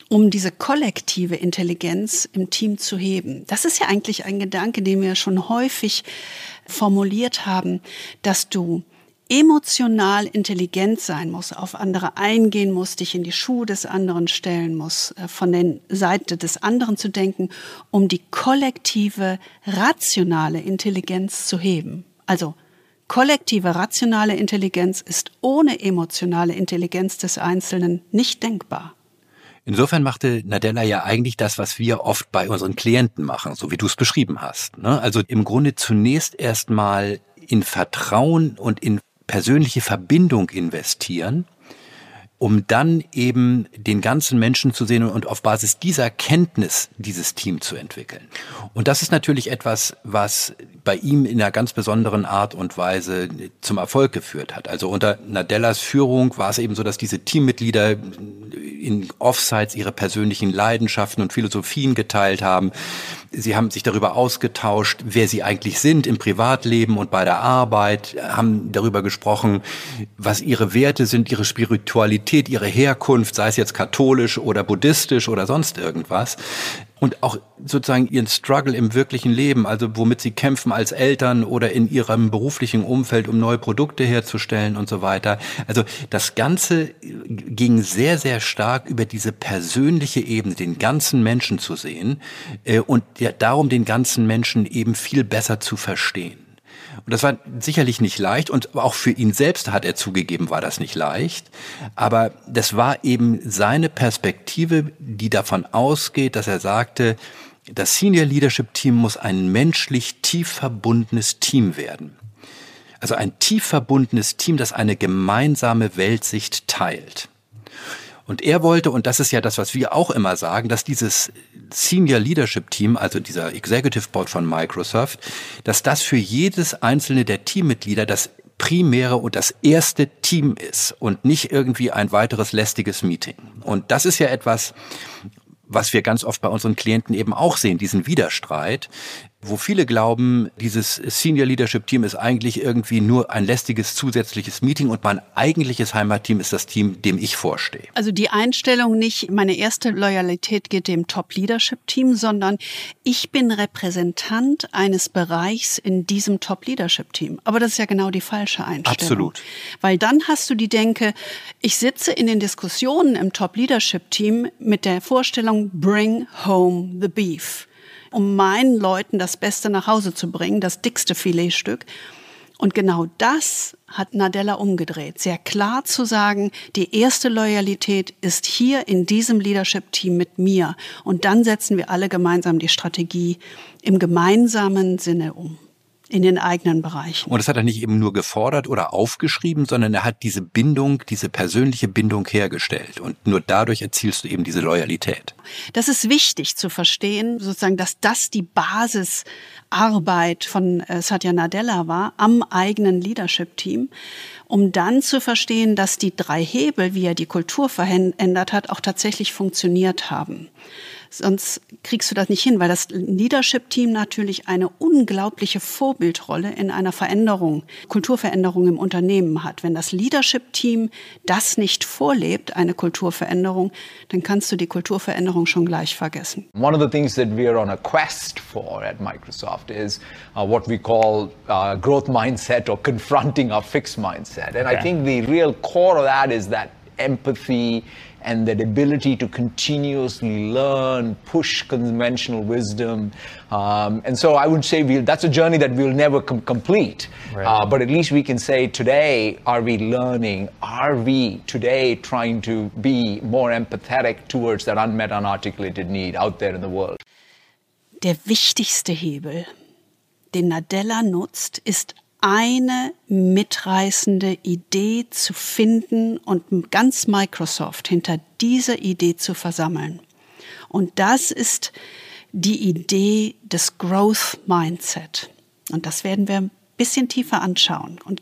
um diese kollektive Intelligenz im Team zu heben. Das ist ja eigentlich ein Gedanke, den wir schon häufig formuliert haben, dass du emotional intelligent sein muss, auf andere eingehen muss, dich in die Schuhe des anderen stellen muss, äh, von der Seite des anderen zu denken, um die kollektive rationale Intelligenz zu heben. Also kollektive rationale Intelligenz ist ohne emotionale Intelligenz des Einzelnen nicht denkbar. Insofern machte Nadella ja eigentlich das, was wir oft bei unseren Klienten machen, so wie du es beschrieben hast. Ne? Also im Grunde zunächst erstmal in Vertrauen und in persönliche Verbindung investieren um dann eben den ganzen Menschen zu sehen und auf Basis dieser Kenntnis dieses Team zu entwickeln. Und das ist natürlich etwas, was bei ihm in einer ganz besonderen Art und Weise zum Erfolg geführt hat. Also unter Nadellas Führung war es eben so, dass diese Teammitglieder in Offsites ihre persönlichen Leidenschaften und Philosophien geteilt haben. Sie haben sich darüber ausgetauscht, wer sie eigentlich sind im Privatleben und bei der Arbeit, haben darüber gesprochen, was ihre Werte sind, ihre Spiritualität, ihre Herkunft, sei es jetzt katholisch oder buddhistisch oder sonst irgendwas und auch sozusagen ihren Struggle im wirklichen Leben, also womit sie kämpfen als Eltern oder in ihrem beruflichen Umfeld, um neue Produkte herzustellen und so weiter. Also das Ganze ging sehr, sehr stark über diese persönliche Ebene, den ganzen Menschen zu sehen äh, und ja, darum den ganzen Menschen eben viel besser zu verstehen. Und das war sicherlich nicht leicht und auch für ihn selbst hat er zugegeben, war das nicht leicht. Aber das war eben seine Perspektive, die davon ausgeht, dass er sagte, das Senior Leadership Team muss ein menschlich tief verbundenes Team werden. Also ein tief verbundenes Team, das eine gemeinsame Weltsicht teilt. Und er wollte, und das ist ja das, was wir auch immer sagen, dass dieses Senior Leadership Team, also dieser Executive Board von Microsoft, dass das für jedes einzelne der Teammitglieder das primäre und das erste Team ist und nicht irgendwie ein weiteres lästiges Meeting. Und das ist ja etwas, was wir ganz oft bei unseren Klienten eben auch sehen, diesen Widerstreit, wo viele glauben, dieses Senior Leadership Team ist eigentlich irgendwie nur ein lästiges zusätzliches Meeting und mein eigentliches Heimatteam ist das Team, dem ich vorstehe. Also die Einstellung nicht, meine erste Loyalität geht dem Top Leadership Team, sondern ich bin Repräsentant eines Bereichs in diesem Top Leadership Team. Aber das ist ja genau die falsche Einstellung. Absolut. Weil dann hast du die Denke, ich sitze in den Diskussionen im Top Leadership Team mit der Vorstellung, bring home the beef um meinen Leuten das Beste nach Hause zu bringen, das dickste Filetstück. Und genau das hat Nadella umgedreht. Sehr klar zu sagen, die erste Loyalität ist hier in diesem Leadership-Team mit mir. Und dann setzen wir alle gemeinsam die Strategie im gemeinsamen Sinne um in den eigenen Bereichen. Und das hat er nicht eben nur gefordert oder aufgeschrieben, sondern er hat diese Bindung, diese persönliche Bindung hergestellt. Und nur dadurch erzielst du eben diese Loyalität. Das ist wichtig zu verstehen, sozusagen, dass das die Basisarbeit von äh, Satya Nadella war am eigenen Leadership-Team, um dann zu verstehen, dass die drei Hebel, wie er die Kultur verändert hat, auch tatsächlich funktioniert haben. Sonst kriegst du das nicht hin, weil das Leadership-Team natürlich eine unglaubliche Vorbildrolle in einer Veränderung, Kulturveränderung im Unternehmen hat. Wenn das Leadership-Team das nicht vorlebt, eine Kulturveränderung, dann kannst du die Kulturveränderung schon gleich vergessen. One of the things that we are on a quest for at Microsoft is uh, what we call uh, growth mindset or confronting our fixed mindset. And okay. I think the real core of that is that empathy and that ability to continuously learn, push conventional wisdom. Um, and so I would say we'll, that's a journey that we'll never com- complete. Right. Uh, but at least we can say today, are we learning? Are we today trying to be more empathetic towards that unmet, unarticulated need out there in the world? Der wichtigste Hebel, den Nadella nutzt, ist eine mitreißende Idee zu finden und ganz Microsoft hinter dieser Idee zu versammeln. Und das ist die Idee des Growth Mindset. Und das werden wir ein bisschen tiefer anschauen. Und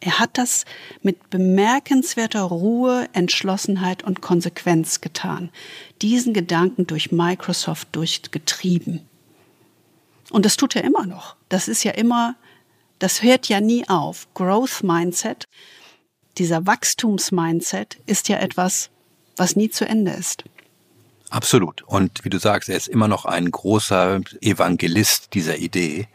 er hat das mit bemerkenswerter Ruhe, Entschlossenheit und Konsequenz getan. Diesen Gedanken durch Microsoft durchgetrieben. Und das tut er immer noch. Das ist ja immer das hört ja nie auf. Growth Mindset, dieser Wachstumsmindset ist ja etwas, was nie zu Ende ist. Absolut. Und wie du sagst, er ist immer noch ein großer Evangelist dieser Idee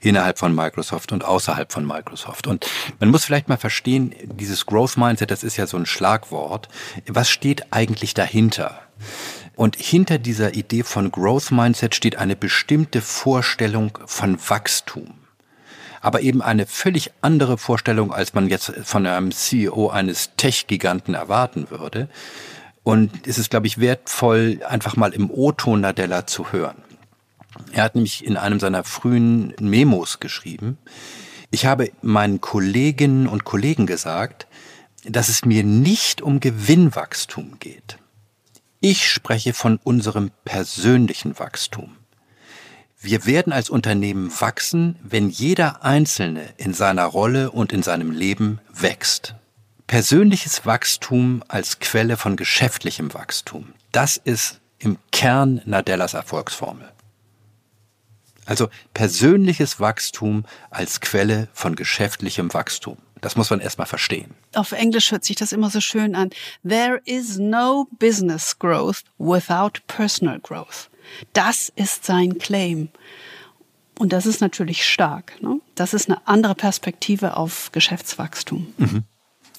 innerhalb von Microsoft und außerhalb von Microsoft. Und man muss vielleicht mal verstehen, dieses Growth Mindset, das ist ja so ein Schlagwort. Was steht eigentlich dahinter? Und hinter dieser Idee von Growth Mindset steht eine bestimmte Vorstellung von Wachstum aber eben eine völlig andere Vorstellung, als man jetzt von einem CEO eines Tech-Giganten erwarten würde. Und es ist, glaube ich, wertvoll, einfach mal im O-Ton Nadella zu hören. Er hat nämlich in einem seiner frühen Memos geschrieben, ich habe meinen Kolleginnen und Kollegen gesagt, dass es mir nicht um Gewinnwachstum geht. Ich spreche von unserem persönlichen Wachstum. Wir werden als Unternehmen wachsen, wenn jeder Einzelne in seiner Rolle und in seinem Leben wächst. Persönliches Wachstum als Quelle von geschäftlichem Wachstum. Das ist im Kern Nadellas Erfolgsformel. Also persönliches Wachstum als Quelle von geschäftlichem Wachstum. Das muss man erstmal verstehen. Auf Englisch hört sich das immer so schön an. There is no business growth without personal growth. Das ist sein Claim. Und das ist natürlich stark. Ne? Das ist eine andere Perspektive auf Geschäftswachstum. Mhm.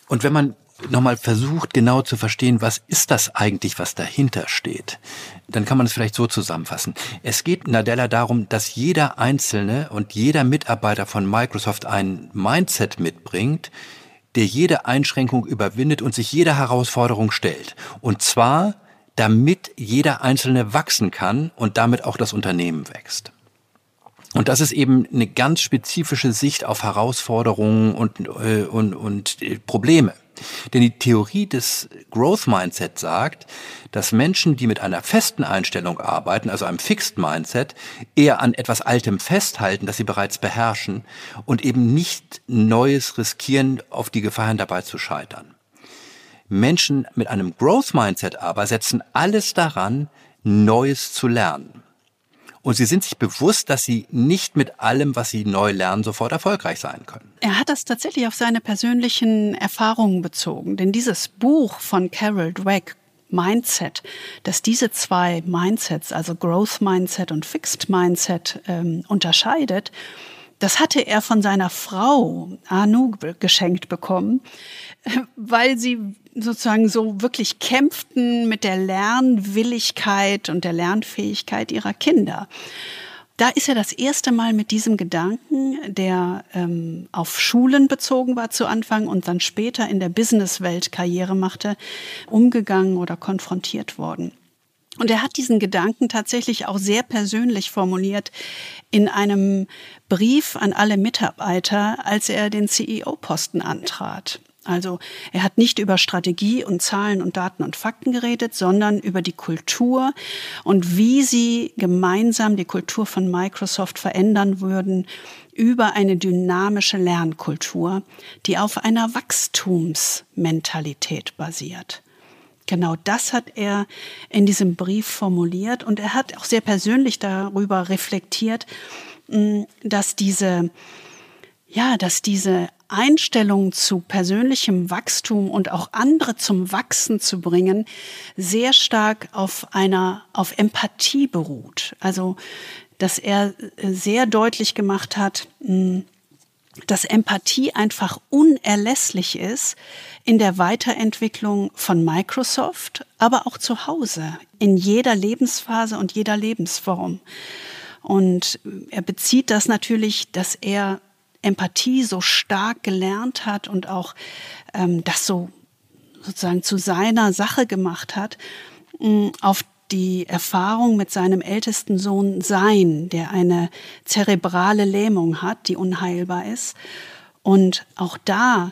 Und wenn man nochmal versucht, genau zu verstehen, was ist das eigentlich, was dahinter steht, dann kann man es vielleicht so zusammenfassen. Es geht Nadella darum, dass jeder Einzelne und jeder Mitarbeiter von Microsoft ein Mindset mitbringt, der jede Einschränkung überwindet und sich jeder Herausforderung stellt. Und zwar, damit jeder Einzelne wachsen kann und damit auch das Unternehmen wächst. Und das ist eben eine ganz spezifische Sicht auf Herausforderungen und, äh, und, und äh, Probleme. Denn die Theorie des Growth Mindset sagt, dass Menschen, die mit einer festen Einstellung arbeiten, also einem Fixed Mindset, eher an etwas Altem festhalten, das sie bereits beherrschen und eben nicht Neues riskieren, auf die Gefahr hin dabei zu scheitern. Menschen mit einem Growth Mindset aber setzen alles daran, Neues zu lernen. Und sie sind sich bewusst, dass sie nicht mit allem, was sie neu lernen, sofort erfolgreich sein können. Er hat das tatsächlich auf seine persönlichen Erfahrungen bezogen. Denn dieses Buch von Carol Dweck, Mindset, dass diese zwei Mindsets, also Growth Mindset und Fixed Mindset, ähm, unterscheidet, das hatte er von seiner Frau Anu geschenkt bekommen, weil sie sozusagen so wirklich kämpften mit der Lernwilligkeit und der Lernfähigkeit ihrer Kinder. Da ist er das erste Mal mit diesem Gedanken, der ähm, auf Schulen bezogen war zu Anfang und dann später in der Businesswelt Karriere machte, umgegangen oder konfrontiert worden. Und er hat diesen Gedanken tatsächlich auch sehr persönlich formuliert in einem Brief an alle Mitarbeiter, als er den CEO-Posten antrat. Also er hat nicht über Strategie und Zahlen und Daten und Fakten geredet, sondern über die Kultur und wie sie gemeinsam die Kultur von Microsoft verändern würden über eine dynamische Lernkultur, die auf einer Wachstumsmentalität basiert. Genau das hat er in diesem Brief formuliert und er hat auch sehr persönlich darüber reflektiert, dass diese ja, dass diese Einstellung zu persönlichem Wachstum und auch andere zum Wachsen zu bringen, sehr stark auf einer, auf Empathie beruht. Also, dass er sehr deutlich gemacht hat, hm, dass Empathie einfach unerlässlich ist in der Weiterentwicklung von Microsoft, aber auch zu Hause, in jeder Lebensphase und jeder Lebensform. Und er bezieht das natürlich, dass er Empathie so stark gelernt hat und auch ähm, das so sozusagen zu seiner Sache gemacht hat, mh, auf die Erfahrung mit seinem ältesten Sohn Sein, der eine zerebrale Lähmung hat, die unheilbar ist. Und auch da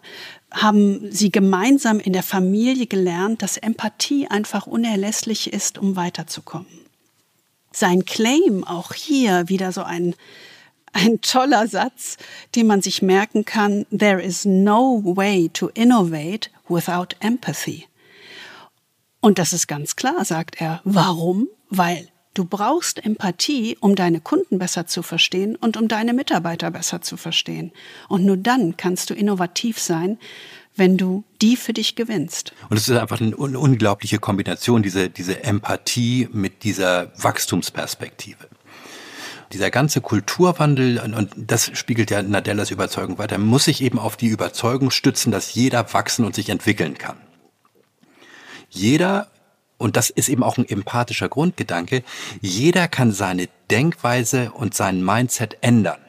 haben sie gemeinsam in der Familie gelernt, dass Empathie einfach unerlässlich ist, um weiterzukommen. Sein Claim auch hier wieder so ein ein toller Satz, den man sich merken kann. There is no way to innovate without empathy. Und das ist ganz klar, sagt er. Warum? Weil du brauchst Empathie, um deine Kunden besser zu verstehen und um deine Mitarbeiter besser zu verstehen. Und nur dann kannst du innovativ sein, wenn du die für dich gewinnst. Und es ist einfach eine unglaubliche Kombination, diese, diese Empathie mit dieser Wachstumsperspektive dieser ganze Kulturwandel, und das spiegelt ja Nadellas Überzeugung weiter, muss sich eben auf die Überzeugung stützen, dass jeder wachsen und sich entwickeln kann. Jeder, und das ist eben auch ein empathischer Grundgedanke, jeder kann seine Denkweise und sein Mindset ändern.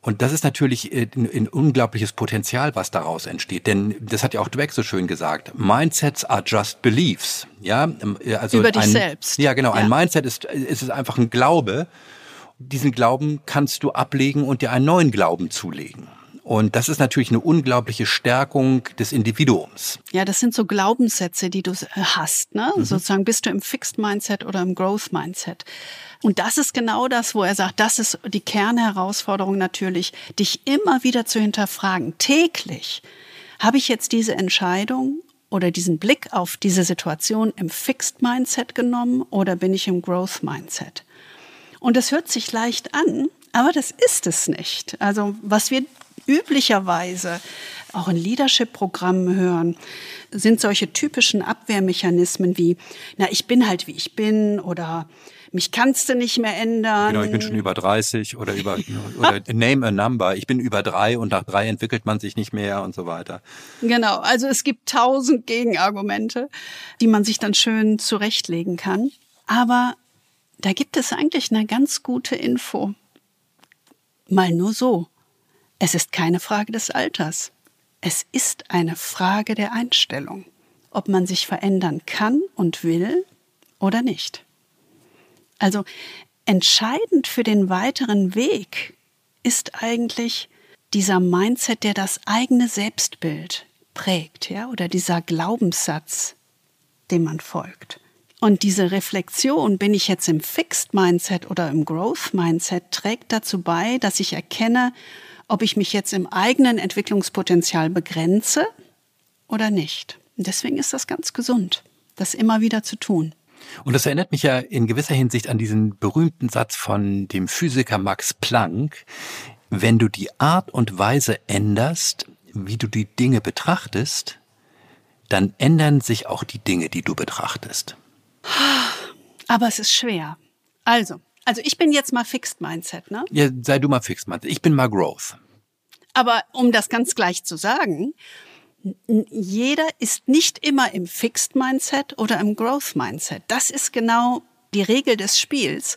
Und das ist natürlich äh, ein, unglaubliches Potenzial, was daraus entsteht. Denn das hat ja auch Dweck so schön gesagt. Mindsets are just beliefs. Ja, ähm, äh, also über dich ein, selbst. Ja, genau. Ja. Ein Mindset ist, ist es einfach ein Glaube. Diesen Glauben kannst du ablegen und dir einen neuen Glauben zulegen. Und das ist natürlich eine unglaubliche Stärkung des Individuums. Ja, das sind so Glaubenssätze, die du äh, hast. Ne? Mhm. Sozusagen bist du im Fixed Mindset oder im Growth Mindset. Und das ist genau das, wo er sagt, das ist die Kernherausforderung natürlich, dich immer wieder zu hinterfragen. Täglich habe ich jetzt diese Entscheidung oder diesen Blick auf diese Situation im Fixed Mindset genommen oder bin ich im Growth Mindset? Und das hört sich leicht an, aber das ist es nicht. Also was wir üblicherweise auch in Leadership-Programmen hören, sind solche typischen Abwehrmechanismen wie, na, ich bin halt wie ich bin oder mich kannst du nicht mehr ändern. Genau, ich bin schon über 30 oder über oder name a number. Ich bin über drei und nach drei entwickelt man sich nicht mehr und so weiter. Genau, also es gibt tausend Gegenargumente, die man sich dann schön zurechtlegen kann. Aber da gibt es eigentlich eine ganz gute Info. Mal nur so. Es ist keine Frage des Alters. Es ist eine Frage der Einstellung, ob man sich verändern kann und will oder nicht. Also entscheidend für den weiteren Weg ist eigentlich dieser Mindset, der das eigene Selbstbild prägt, ja, oder dieser Glaubenssatz, dem man folgt. Und diese Reflexion, bin ich jetzt im Fixed Mindset oder im Growth Mindset, trägt dazu bei, dass ich erkenne, ob ich mich jetzt im eigenen Entwicklungspotenzial begrenze oder nicht. Und deswegen ist das ganz gesund, das immer wieder zu tun. Und das erinnert mich ja in gewisser Hinsicht an diesen berühmten Satz von dem Physiker Max Planck. Wenn du die Art und Weise änderst, wie du die Dinge betrachtest, dann ändern sich auch die Dinge, die du betrachtest. Aber es ist schwer. Also, also ich bin jetzt mal Fixed Mindset, ne? Ja, sei du mal Fixed Mindset. Ich bin mal Growth. Aber um das ganz gleich zu sagen, jeder ist nicht immer im Fixed Mindset oder im Growth Mindset. Das ist genau die Regel des Spiels.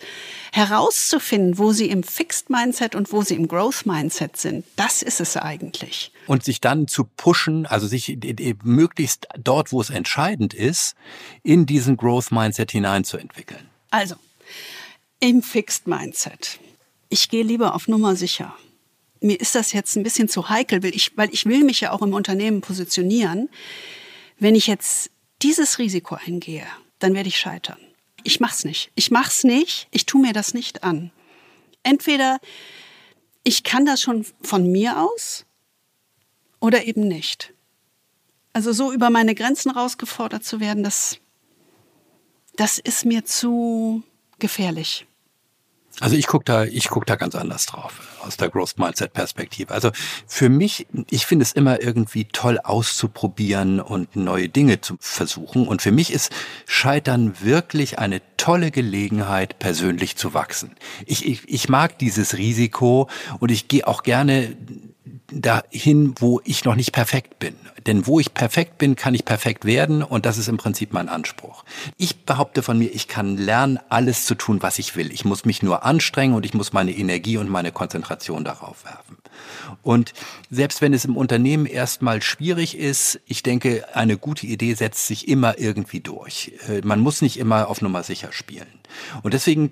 Herauszufinden, wo sie im Fixed Mindset und wo sie im Growth Mindset sind, das ist es eigentlich. Und sich dann zu pushen, also sich möglichst dort, wo es entscheidend ist, in diesen Growth Mindset hineinzuentwickeln. Also, im Fixed Mindset. Ich gehe lieber auf Nummer sicher. Mir ist das jetzt ein bisschen zu heikel, weil ich, weil ich will mich ja auch im Unternehmen positionieren. Wenn ich jetzt dieses Risiko eingehe, dann werde ich scheitern. Ich mach's nicht. Ich mach's nicht. Ich tue mir das nicht an. Entweder ich kann das schon von mir aus oder eben nicht. Also so über meine Grenzen rausgefordert zu werden, das, das ist mir zu gefährlich. Also ich gucke da, ich guck da ganz anders drauf, aus der Growth Mindset Perspektive. Also für mich, ich finde es immer irgendwie toll auszuprobieren und neue Dinge zu versuchen. Und für mich ist Scheitern wirklich eine tolle Gelegenheit, persönlich zu wachsen. Ich, ich, ich mag dieses Risiko und ich gehe auch gerne dahin, wo ich noch nicht perfekt bin. Denn wo ich perfekt bin, kann ich perfekt werden und das ist im Prinzip mein Anspruch. Ich behaupte von mir, ich kann lernen, alles zu tun, was ich will. Ich muss mich nur anstrengen und ich muss meine Energie und meine Konzentration darauf werfen. Und selbst wenn es im Unternehmen erstmal schwierig ist, ich denke, eine gute Idee setzt sich immer irgendwie durch. Äh, man muss nicht immer auf Nummer sicher spielen. Und deswegen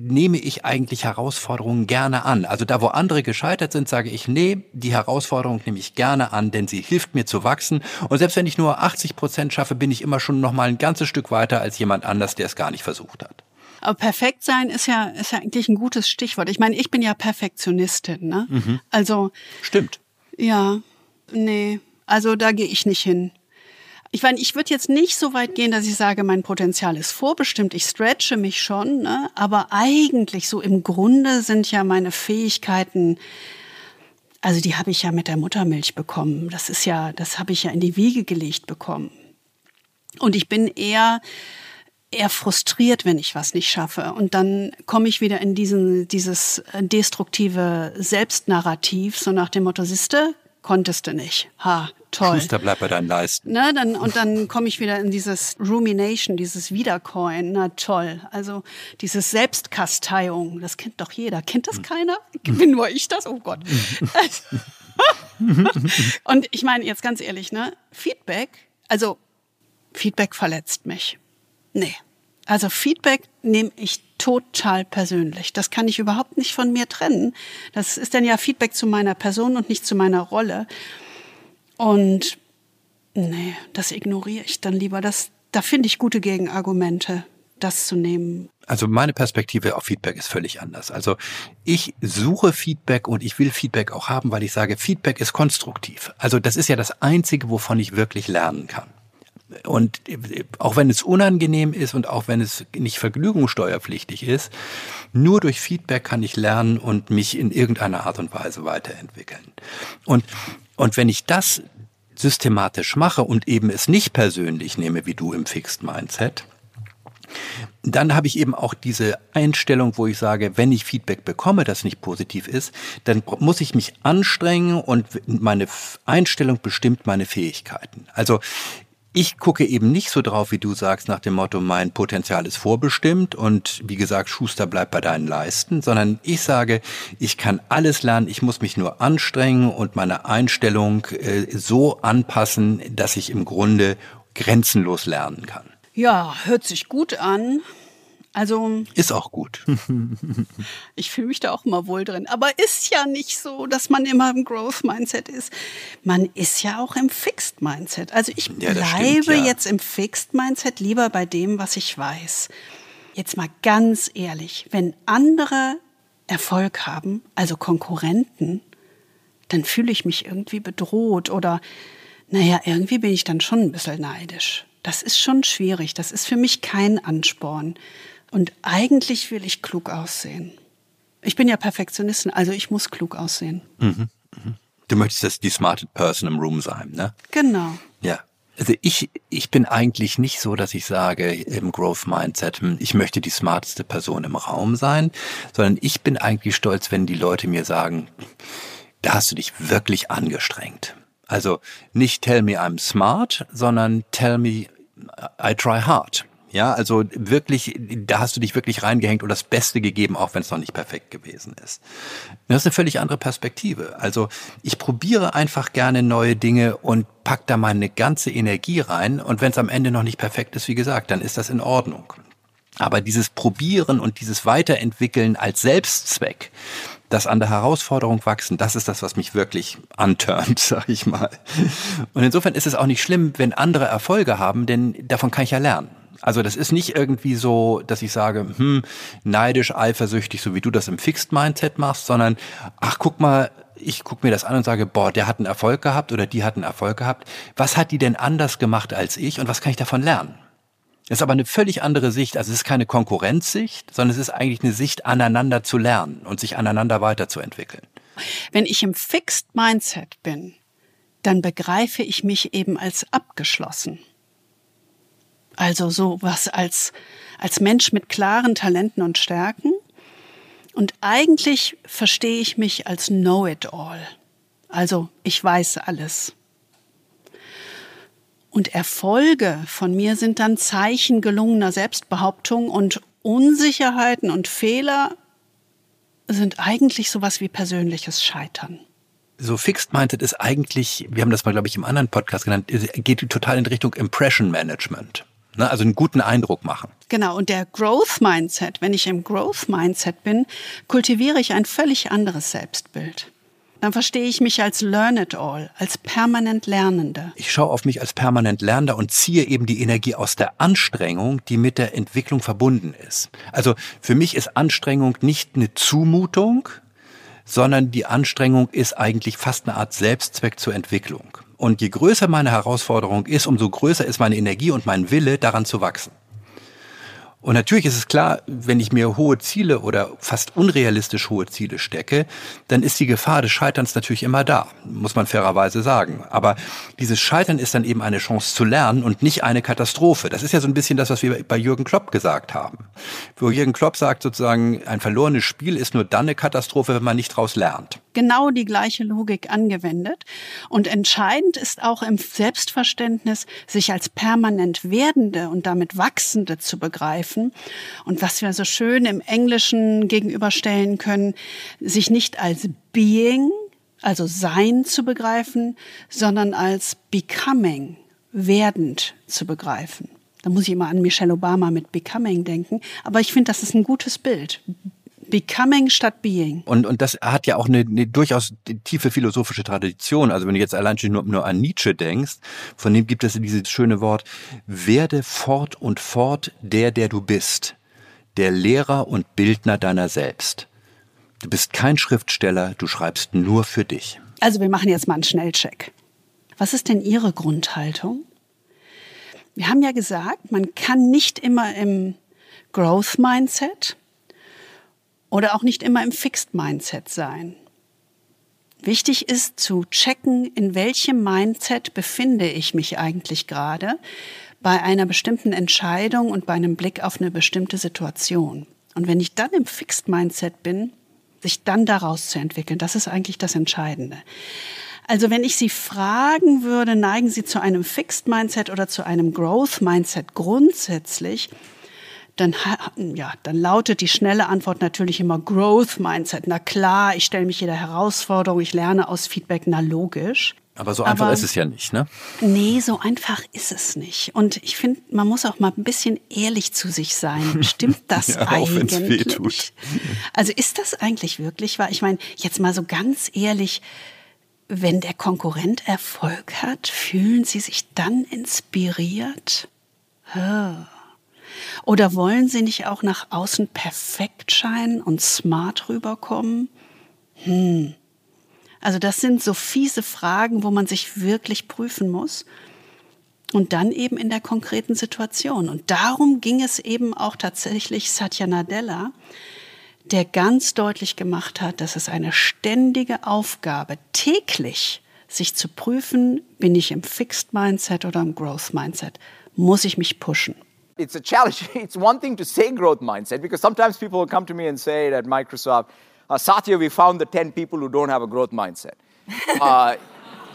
nehme ich eigentlich Herausforderungen gerne an. Also da, wo andere gescheitert sind, sage ich, nee, die Herausforderung nehme ich gerne an, denn sie hilft mir zu wachsen. Und selbst wenn ich nur 80 Prozent schaffe, bin ich immer schon noch mal ein ganzes Stück weiter als jemand anders, der es gar nicht versucht hat. Aber perfekt sein ist ja, ist ja eigentlich ein gutes Stichwort. Ich meine, ich bin ja Perfektionistin, ne? Mhm. Also. Stimmt. Ja, nee. Also da gehe ich nicht hin. Ich meine, ich würde jetzt nicht so weit gehen, dass ich sage, mein Potenzial ist vorbestimmt. Ich stretche mich schon, ne? aber eigentlich so im Grunde sind ja meine Fähigkeiten, also die habe ich ja mit der Muttermilch bekommen. Das ist ja, das habe ich ja in die Wiege gelegt bekommen. Und ich bin eher eher frustriert, wenn ich was nicht schaffe. Und dann komme ich wieder in diesen, dieses destruktive Selbstnarrativ, so nach dem Motto, siehste, konntest du nicht. Ha, toll. Schuster bleibt bei deinen Leisten. Ne, dann, und dann komme ich wieder in dieses Rumination, dieses Wiedercoin. Na toll. Also dieses Selbstkasteiung, das kennt doch jeder. Kennt das hm. keiner? Bin nur ich das? Oh Gott. und ich meine jetzt ganz ehrlich, ne, Feedback, also Feedback verletzt mich. Nee. Also Feedback nehme ich total persönlich. Das kann ich überhaupt nicht von mir trennen. Das ist dann ja Feedback zu meiner Person und nicht zu meiner Rolle. Und nee, das ignoriere ich dann lieber. Das, da finde ich gute Gegenargumente, das zu nehmen. Also meine Perspektive auf Feedback ist völlig anders. Also ich suche Feedback und ich will Feedback auch haben, weil ich sage, Feedback ist konstruktiv. Also das ist ja das Einzige, wovon ich wirklich lernen kann. Und auch wenn es unangenehm ist und auch wenn es nicht vergnügungssteuerpflichtig ist, nur durch Feedback kann ich lernen und mich in irgendeiner Art und Weise weiterentwickeln. Und, und wenn ich das systematisch mache und eben es nicht persönlich nehme, wie du im Fixed Mindset, dann habe ich eben auch diese Einstellung, wo ich sage, wenn ich Feedback bekomme, das nicht positiv ist, dann muss ich mich anstrengen und meine Einstellung bestimmt meine Fähigkeiten. Also ich gucke eben nicht so drauf, wie du sagst, nach dem Motto, mein Potenzial ist vorbestimmt und wie gesagt, Schuster bleibt bei deinen Leisten, sondern ich sage, ich kann alles lernen, ich muss mich nur anstrengen und meine Einstellung äh, so anpassen, dass ich im Grunde grenzenlos lernen kann. Ja, hört sich gut an. Also ist auch gut. ich fühle mich da auch immer wohl drin. Aber ist ja nicht so, dass man immer im Growth Mindset ist. Man ist ja auch im Fixed Mindset. Also ich ja, bleibe stimmt, ja. jetzt im Fixed Mindset lieber bei dem, was ich weiß. Jetzt mal ganz ehrlich, wenn andere Erfolg haben, also Konkurrenten, dann fühle ich mich irgendwie bedroht oder naja, irgendwie bin ich dann schon ein bisschen neidisch. Das ist schon schwierig. Das ist für mich kein Ansporn. Und eigentlich will ich klug aussehen. Ich bin ja Perfektionistin, also ich muss klug aussehen. Mhm, mhm. Du möchtest das die smarted person im Room sein, ne? Genau. Ja. Also ich, ich bin eigentlich nicht so, dass ich sage im Growth Mindset, hm, ich möchte die smarteste Person im Raum sein, sondern ich bin eigentlich stolz, wenn die Leute mir sagen, da hast du dich wirklich angestrengt. Also nicht tell me I'm smart, sondern tell me I try hard. Ja, also wirklich, da hast du dich wirklich reingehängt und das Beste gegeben, auch wenn es noch nicht perfekt gewesen ist. Das ist eine völlig andere Perspektive. Also ich probiere einfach gerne neue Dinge und pack da meine ganze Energie rein und wenn es am Ende noch nicht perfekt ist, wie gesagt, dann ist das in Ordnung. Aber dieses Probieren und dieses Weiterentwickeln als Selbstzweck, das an der Herausforderung wachsen, das ist das, was mich wirklich antörnt, sag ich mal. Und insofern ist es auch nicht schlimm, wenn andere Erfolge haben, denn davon kann ich ja lernen. Also das ist nicht irgendwie so, dass ich sage, hm, neidisch, eifersüchtig, so wie du das im Fixed Mindset machst, sondern ach, guck mal, ich gucke mir das an und sage, boah, der hat einen Erfolg gehabt oder die hat einen Erfolg gehabt. Was hat die denn anders gemacht als ich und was kann ich davon lernen? Das ist aber eine völlig andere Sicht. Also es ist keine Konkurrenzsicht, sondern es ist eigentlich eine Sicht, aneinander zu lernen und sich aneinander weiterzuentwickeln. Wenn ich im Fixed Mindset bin, dann begreife ich mich eben als abgeschlossen. Also so was als, als Mensch mit klaren Talenten und Stärken. Und eigentlich verstehe ich mich als Know-it-all. Also ich weiß alles. Und Erfolge von mir sind dann Zeichen gelungener Selbstbehauptung und Unsicherheiten und Fehler sind eigentlich sowas wie persönliches Scheitern. So Fixed Minded ist eigentlich, wir haben das mal, glaube ich, im anderen Podcast genannt, geht total in Richtung Impression Management. Ne? Also einen guten Eindruck machen. Genau, und der Growth Mindset, wenn ich im Growth Mindset bin, kultiviere ich ein völlig anderes Selbstbild dann verstehe ich mich als Learn it all, als permanent Lernende. Ich schaue auf mich als permanent Lernender und ziehe eben die Energie aus der Anstrengung, die mit der Entwicklung verbunden ist. Also für mich ist Anstrengung nicht eine Zumutung, sondern die Anstrengung ist eigentlich fast eine Art Selbstzweck zur Entwicklung. Und je größer meine Herausforderung ist, umso größer ist meine Energie und mein Wille, daran zu wachsen. Und natürlich ist es klar, wenn ich mir hohe Ziele oder fast unrealistisch hohe Ziele stecke, dann ist die Gefahr des Scheiterns natürlich immer da, muss man fairerweise sagen. Aber dieses Scheitern ist dann eben eine Chance zu lernen und nicht eine Katastrophe. Das ist ja so ein bisschen das, was wir bei Jürgen Klopp gesagt haben. Wo Jürgen Klopp sagt sozusagen, ein verlorenes Spiel ist nur dann eine Katastrophe, wenn man nicht daraus lernt genau die gleiche Logik angewendet. Und entscheidend ist auch im Selbstverständnis, sich als permanent werdende und damit wachsende zu begreifen. Und was wir so schön im Englischen gegenüberstellen können, sich nicht als Being, also Sein zu begreifen, sondern als Becoming, werdend zu begreifen. Da muss ich immer an Michelle Obama mit Becoming denken. Aber ich finde, das ist ein gutes Bild. Becoming statt Being. Und, und das hat ja auch eine, eine durchaus tiefe philosophische Tradition. Also wenn du jetzt allein schon nur, nur an Nietzsche denkst, von dem gibt es dieses schöne Wort, werde fort und fort der, der du bist, der Lehrer und Bildner deiner selbst. Du bist kein Schriftsteller, du schreibst nur für dich. Also wir machen jetzt mal einen Schnellcheck. Was ist denn Ihre Grundhaltung? Wir haben ja gesagt, man kann nicht immer im Growth Mindset oder auch nicht immer im Fixed Mindset sein. Wichtig ist zu checken, in welchem Mindset befinde ich mich eigentlich gerade bei einer bestimmten Entscheidung und bei einem Blick auf eine bestimmte Situation. Und wenn ich dann im Fixed Mindset bin, sich dann daraus zu entwickeln, das ist eigentlich das Entscheidende. Also wenn ich Sie fragen würde, neigen Sie zu einem Fixed Mindset oder zu einem Growth Mindset grundsätzlich, dann, ja, dann lautet die schnelle Antwort natürlich immer Growth Mindset. Na klar, ich stelle mich jeder Herausforderung, ich lerne aus Feedback, na logisch. Aber so einfach Aber, ist es ja nicht, ne? Nee, so einfach ist es nicht. Und ich finde, man muss auch mal ein bisschen ehrlich zu sich sein. Stimmt das ja, eigentlich? Auch Also ist das eigentlich wirklich wahr? Ich meine, jetzt mal so ganz ehrlich, wenn der Konkurrent Erfolg hat, fühlen Sie sich dann inspiriert? Oder wollen Sie nicht auch nach außen perfekt scheinen und smart rüberkommen? Hm. Also das sind so fiese Fragen, wo man sich wirklich prüfen muss. Und dann eben in der konkreten Situation. Und darum ging es eben auch tatsächlich Satya Nadella, der ganz deutlich gemacht hat, dass es eine ständige Aufgabe, täglich sich zu prüfen, bin ich im Fixed Mindset oder im Growth Mindset? Muss ich mich pushen? It's a challenge. It's one thing to say growth mindset because sometimes people will come to me and say at Microsoft, uh, Satya, we found the 10 people who don't have a growth mindset. Uh,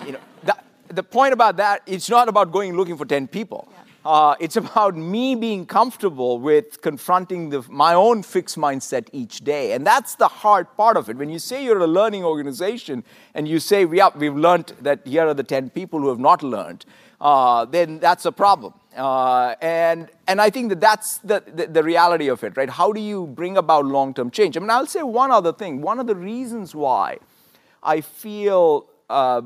you know, the, the point about that, it's not about going looking for 10 people. Yeah. Uh, it's about me being comfortable with confronting the, my own fixed mindset each day. And that's the hard part of it. When you say you're a learning organization and you say, yeah, we've learned that here are the 10 people who have not learned, uh, then that's a problem. Uh, and, and I think that that's the, the, the, reality of it, right? How do you bring about long term change? I mean, I'll say one other thing. One of the reasons why I feel uh,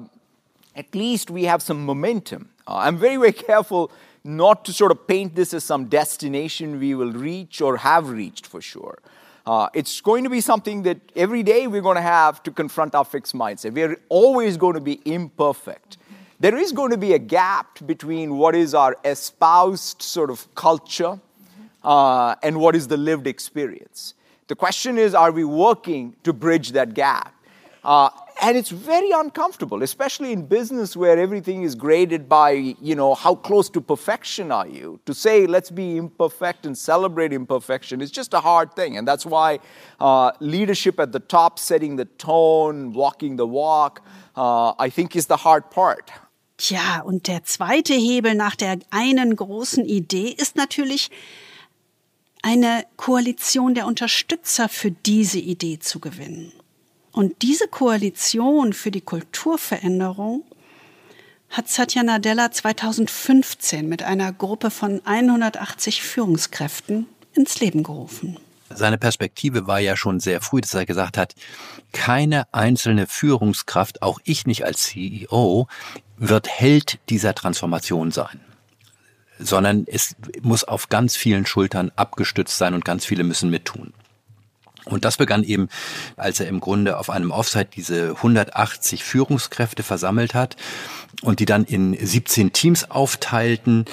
at least we have some momentum. Uh, I'm very, very careful not to sort of paint this as some destination we will reach or have reached for sure. Uh, it's going to be something that every day we're going to have to confront our fixed mindset. We're always going to be imperfect. There is going to be a gap between what is our espoused sort of culture uh, and what is the lived experience. The question is, are we working to bridge that gap? Uh, and it's very uncomfortable especially in business where everything is graded by you know how close to perfection are you to say let's be imperfect and celebrate imperfection is just a hard thing and that's why uh, leadership at the top setting the tone walking the walk uh, i think is the hard part Tja, und der zweite Hebel nach der einen großen Idee ist natürlich eine Koalition der Unterstützer für diese Idee zu gewinnen. Und diese Koalition für die Kulturveränderung hat Satya Nadella 2015 mit einer Gruppe von 180 Führungskräften ins Leben gerufen. Seine Perspektive war ja schon sehr früh, dass er gesagt hat, keine einzelne Führungskraft, auch ich nicht als CEO, wird Held dieser Transformation sein sondern es muss auf ganz vielen Schultern abgestützt sein und ganz viele müssen mittun. Und das begann eben, als er im Grunde auf einem Offsite diese 180 Führungskräfte versammelt hat und die dann in 17 Teams aufteilten,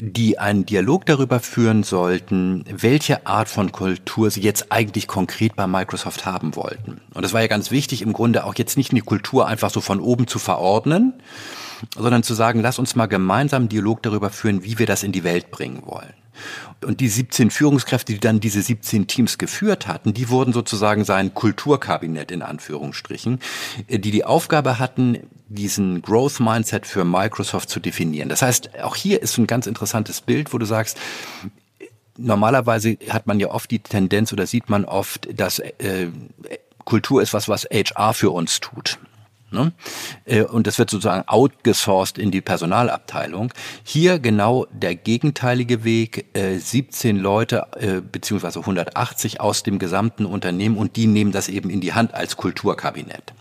die einen Dialog darüber führen sollten, welche Art von Kultur sie jetzt eigentlich konkret bei Microsoft haben wollten. Und das war ja ganz wichtig, im Grunde auch jetzt nicht eine Kultur einfach so von oben zu verordnen, sondern zu sagen, lass uns mal gemeinsam einen Dialog darüber führen, wie wir das in die Welt bringen wollen. Und die 17 Führungskräfte, die dann diese 17 Teams geführt hatten, die wurden sozusagen sein Kulturkabinett in Anführungsstrichen, die die Aufgabe hatten, diesen Growth Mindset für Microsoft zu definieren. Das heißt, auch hier ist ein ganz interessantes Bild, wo du sagst, normalerweise hat man ja oft die Tendenz oder sieht man oft, dass äh, Kultur ist was, was HR für uns tut. Ne? Äh, und das wird sozusagen outgesourced in die Personalabteilung. Hier genau der gegenteilige Weg, 17 äh, Leute äh, beziehungsweise 180 aus dem gesamten Unternehmen und die nehmen das eben in die Hand als Kulturkabinett.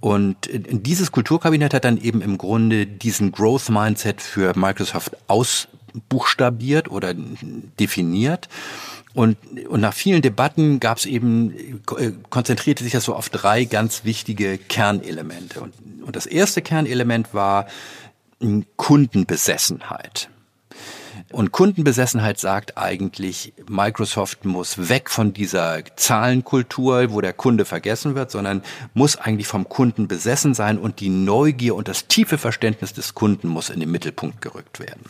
Und dieses Kulturkabinett hat dann eben im Grunde diesen Growth Mindset für Microsoft ausbuchstabiert oder definiert und, und nach vielen Debatten gab es eben, äh, konzentrierte sich das so auf drei ganz wichtige Kernelemente. Und, und das erste Kernelement war Kundenbesessenheit. Und Kundenbesessenheit sagt eigentlich, Microsoft muss weg von dieser Zahlenkultur, wo der Kunde vergessen wird, sondern muss eigentlich vom Kunden besessen sein und die Neugier und das tiefe Verständnis des Kunden muss in den Mittelpunkt gerückt werden.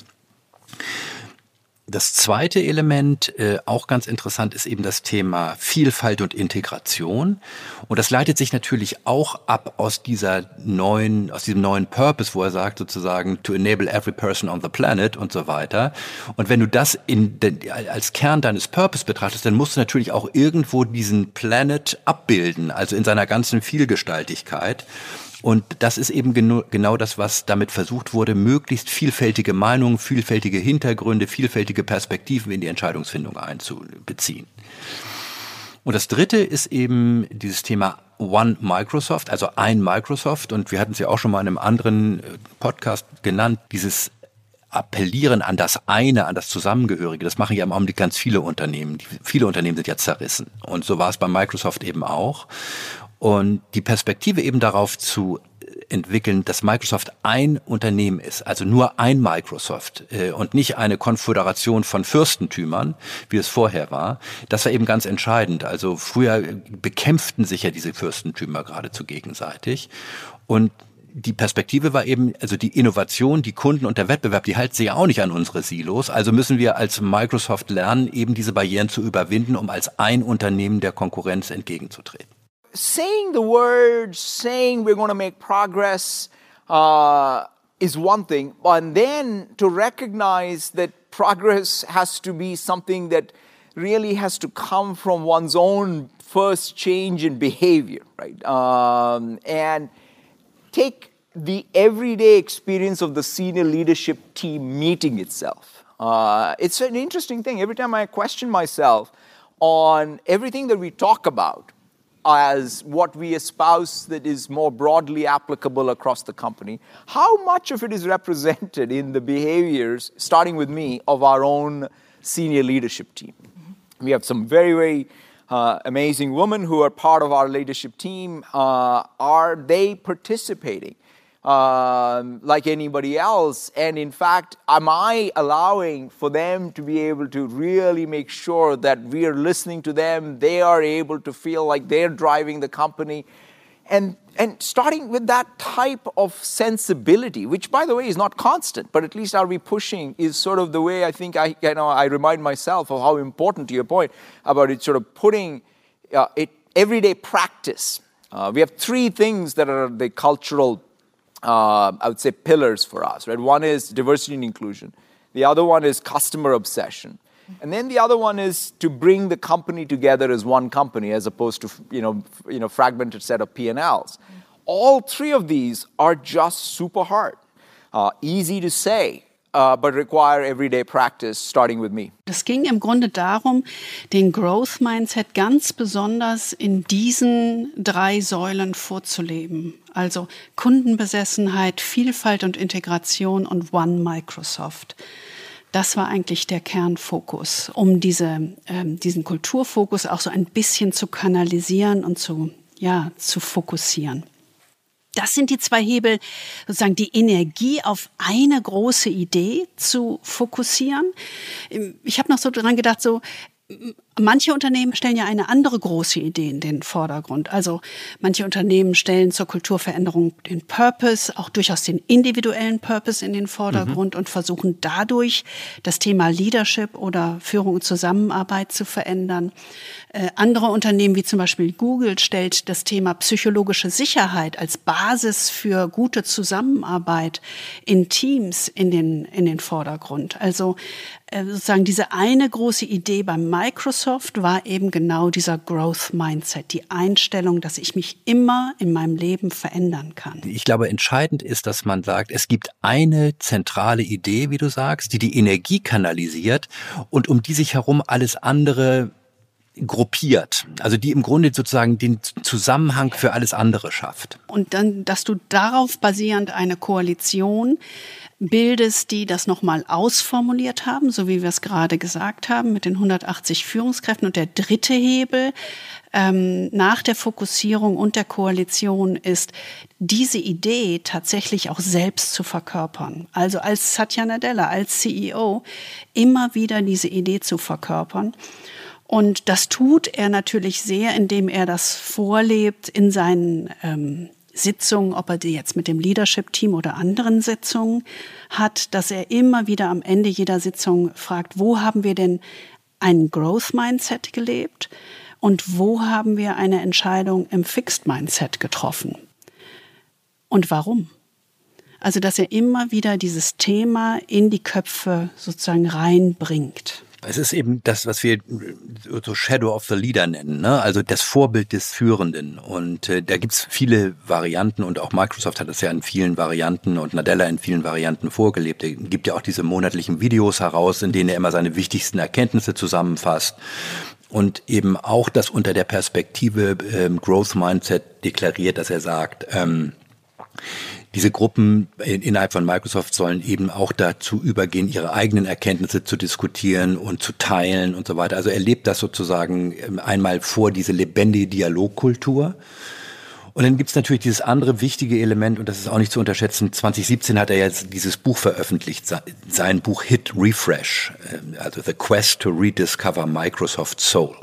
Das zweite Element, äh, auch ganz interessant, ist eben das Thema Vielfalt und Integration. Und das leitet sich natürlich auch ab aus dieser neuen, aus diesem neuen Purpose, wo er sagt sozusagen, to enable every person on the planet und so weiter. Und wenn du das in, als Kern deines Purpose betrachtest, dann musst du natürlich auch irgendwo diesen Planet abbilden, also in seiner ganzen Vielgestaltigkeit. Und das ist eben genau, genau das, was damit versucht wurde, möglichst vielfältige Meinungen, vielfältige Hintergründe, vielfältige Perspektiven in die Entscheidungsfindung einzubeziehen. Und das dritte ist eben dieses Thema One Microsoft, also ein Microsoft. Und wir hatten es ja auch schon mal in einem anderen äh, Podcast genannt, dieses Appellieren an das eine, an das Zusammengehörige, das machen ja im Augenblick ganz viele Unternehmen. Viele Unternehmen sind ja zerrissen. Und so war es bei Microsoft eben auch. Und die Perspektive eben darauf zu entwickeln, dass Microsoft ein Unternehmen ist, also nur ein Microsoft äh, und nicht eine Konföderation von Fürstentümern, wie es vorher war, das war eben ganz entscheidend. Also früher bekämpften sich ja diese Fürstentümer geradezu gegenseitig und die Perspektive war eben, also die Innovation, die Kunden und der Wettbewerb, die halten sich ja auch nicht an unsere Silos. Also müssen wir als Microsoft lernen, eben diese Barrieren zu überwinden, um als ein Unternehmen der Konkurrenz entgegenzutreten. Saying the words, saying we're going to make progress uh, is one thing, but then to recognize that progress has to be something that really has to come from one's own first change in behavior, right? Um, and take the everyday experience of the senior leadership team meeting itself. Uh, it's an interesting thing. Every time I question myself on everything that we talk about, as what we espouse that is more broadly applicable across the company, how much of it is represented in the behaviors, starting with me, of our own senior leadership team? Mm-hmm. We have some very, very uh, amazing women who are part of our leadership team. Uh, are they participating? Um, like anybody else. And in fact, am I allowing for them to be able to really make sure that we are listening to them? They are able to feel like they're driving the company. And, and starting with that type of sensibility, which by the way is not constant, but at least are we pushing, is sort of the way I think I, you know, I remind myself of how important, to your point, about it sort of putting uh, it everyday practice. Uh, we have three things that are the cultural uh, I would say, pillars for us, right? One is diversity and inclusion. The other one is customer obsession. And then the other one is to bring the company together as one company as opposed to, you know, you know fragmented set of P&Ls. All three of these are just super hard. Uh, easy to say, but require everyday practice, starting with me. Es ging im Grunde darum, den Growth Mindset ganz besonders in diesen drei Säulen vorzuleben. Also Kundenbesessenheit, Vielfalt und Integration und One Microsoft. Das war eigentlich der Kernfokus, um diese, ähm, diesen Kulturfokus auch so ein bisschen zu kanalisieren und zu, ja, zu fokussieren. Das sind die zwei Hebel, sozusagen die Energie auf eine große Idee zu fokussieren. Ich habe noch so dran gedacht, so Manche Unternehmen stellen ja eine andere große Idee in den Vordergrund. Also manche Unternehmen stellen zur Kulturveränderung den Purpose, auch durchaus den individuellen Purpose in den Vordergrund mhm. und versuchen dadurch das Thema Leadership oder Führung und Zusammenarbeit zu verändern. Äh, andere Unternehmen wie zum Beispiel Google stellt das Thema psychologische Sicherheit als Basis für gute Zusammenarbeit in Teams in den, in den Vordergrund. Also sozusagen diese eine große Idee bei Microsoft war eben genau dieser Growth Mindset, die Einstellung, dass ich mich immer in meinem Leben verändern kann. Ich glaube, entscheidend ist, dass man sagt, es gibt eine zentrale Idee, wie du sagst, die die Energie kanalisiert und um die sich herum alles andere gruppiert, also die im Grunde sozusagen den Zusammenhang für alles andere schafft. Und dann, dass du darauf basierend eine Koalition bildest, die das nochmal ausformuliert haben, so wie wir es gerade gesagt haben, mit den 180 Führungskräften. Und der dritte Hebel ähm, nach der Fokussierung und der Koalition ist, diese Idee tatsächlich auch selbst zu verkörpern. Also als Satya Nadella, als CEO, immer wieder diese Idee zu verkörpern. Und das tut er natürlich sehr, indem er das vorlebt in seinen ähm, Sitzungen, ob er die jetzt mit dem Leadership-Team oder anderen Sitzungen hat, dass er immer wieder am Ende jeder Sitzung fragt, wo haben wir denn ein Growth-Mindset gelebt und wo haben wir eine Entscheidung im Fixed-Mindset getroffen und warum? Also, dass er immer wieder dieses Thema in die Köpfe sozusagen reinbringt. Es ist eben das, was wir so Shadow of the Leader nennen, ne? also das Vorbild des Führenden. Und äh, da gibt's viele Varianten und auch Microsoft hat es ja in vielen Varianten und Nadella in vielen Varianten vorgelebt. Er gibt ja auch diese monatlichen Videos heraus, in denen er immer seine wichtigsten Erkenntnisse zusammenfasst und eben auch das unter der Perspektive ähm, Growth Mindset deklariert, dass er sagt, ähm, diese Gruppen innerhalb von Microsoft sollen eben auch dazu übergehen, ihre eigenen Erkenntnisse zu diskutieren und zu teilen und so weiter. Also er lebt das sozusagen ähm, einmal vor, diese lebendige Dialogkultur. Und dann gibt's natürlich dieses andere wichtige Element, und das ist auch nicht zu unterschätzen, 2017 hat er jetzt dieses Buch veröffentlicht, sein Buch Hit Refresh, ähm, also The Quest to Rediscover Microsoft Soul.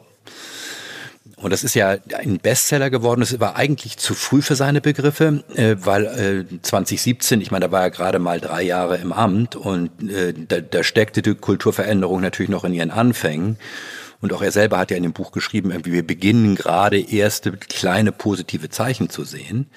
Und das ist ja ein Bestseller geworden. Das war eigentlich zu früh für seine Begriffe, äh, weil äh, 2017, ich meine, da war er gerade mal drei Jahre im Amt und äh, da, da steckte die Kulturveränderung natürlich noch in ihren Anfängen. Und auch er selber hat ja in dem Buch geschrieben, irgendwie wir beginnen gerade erste kleine positive Zeichen zu sehen.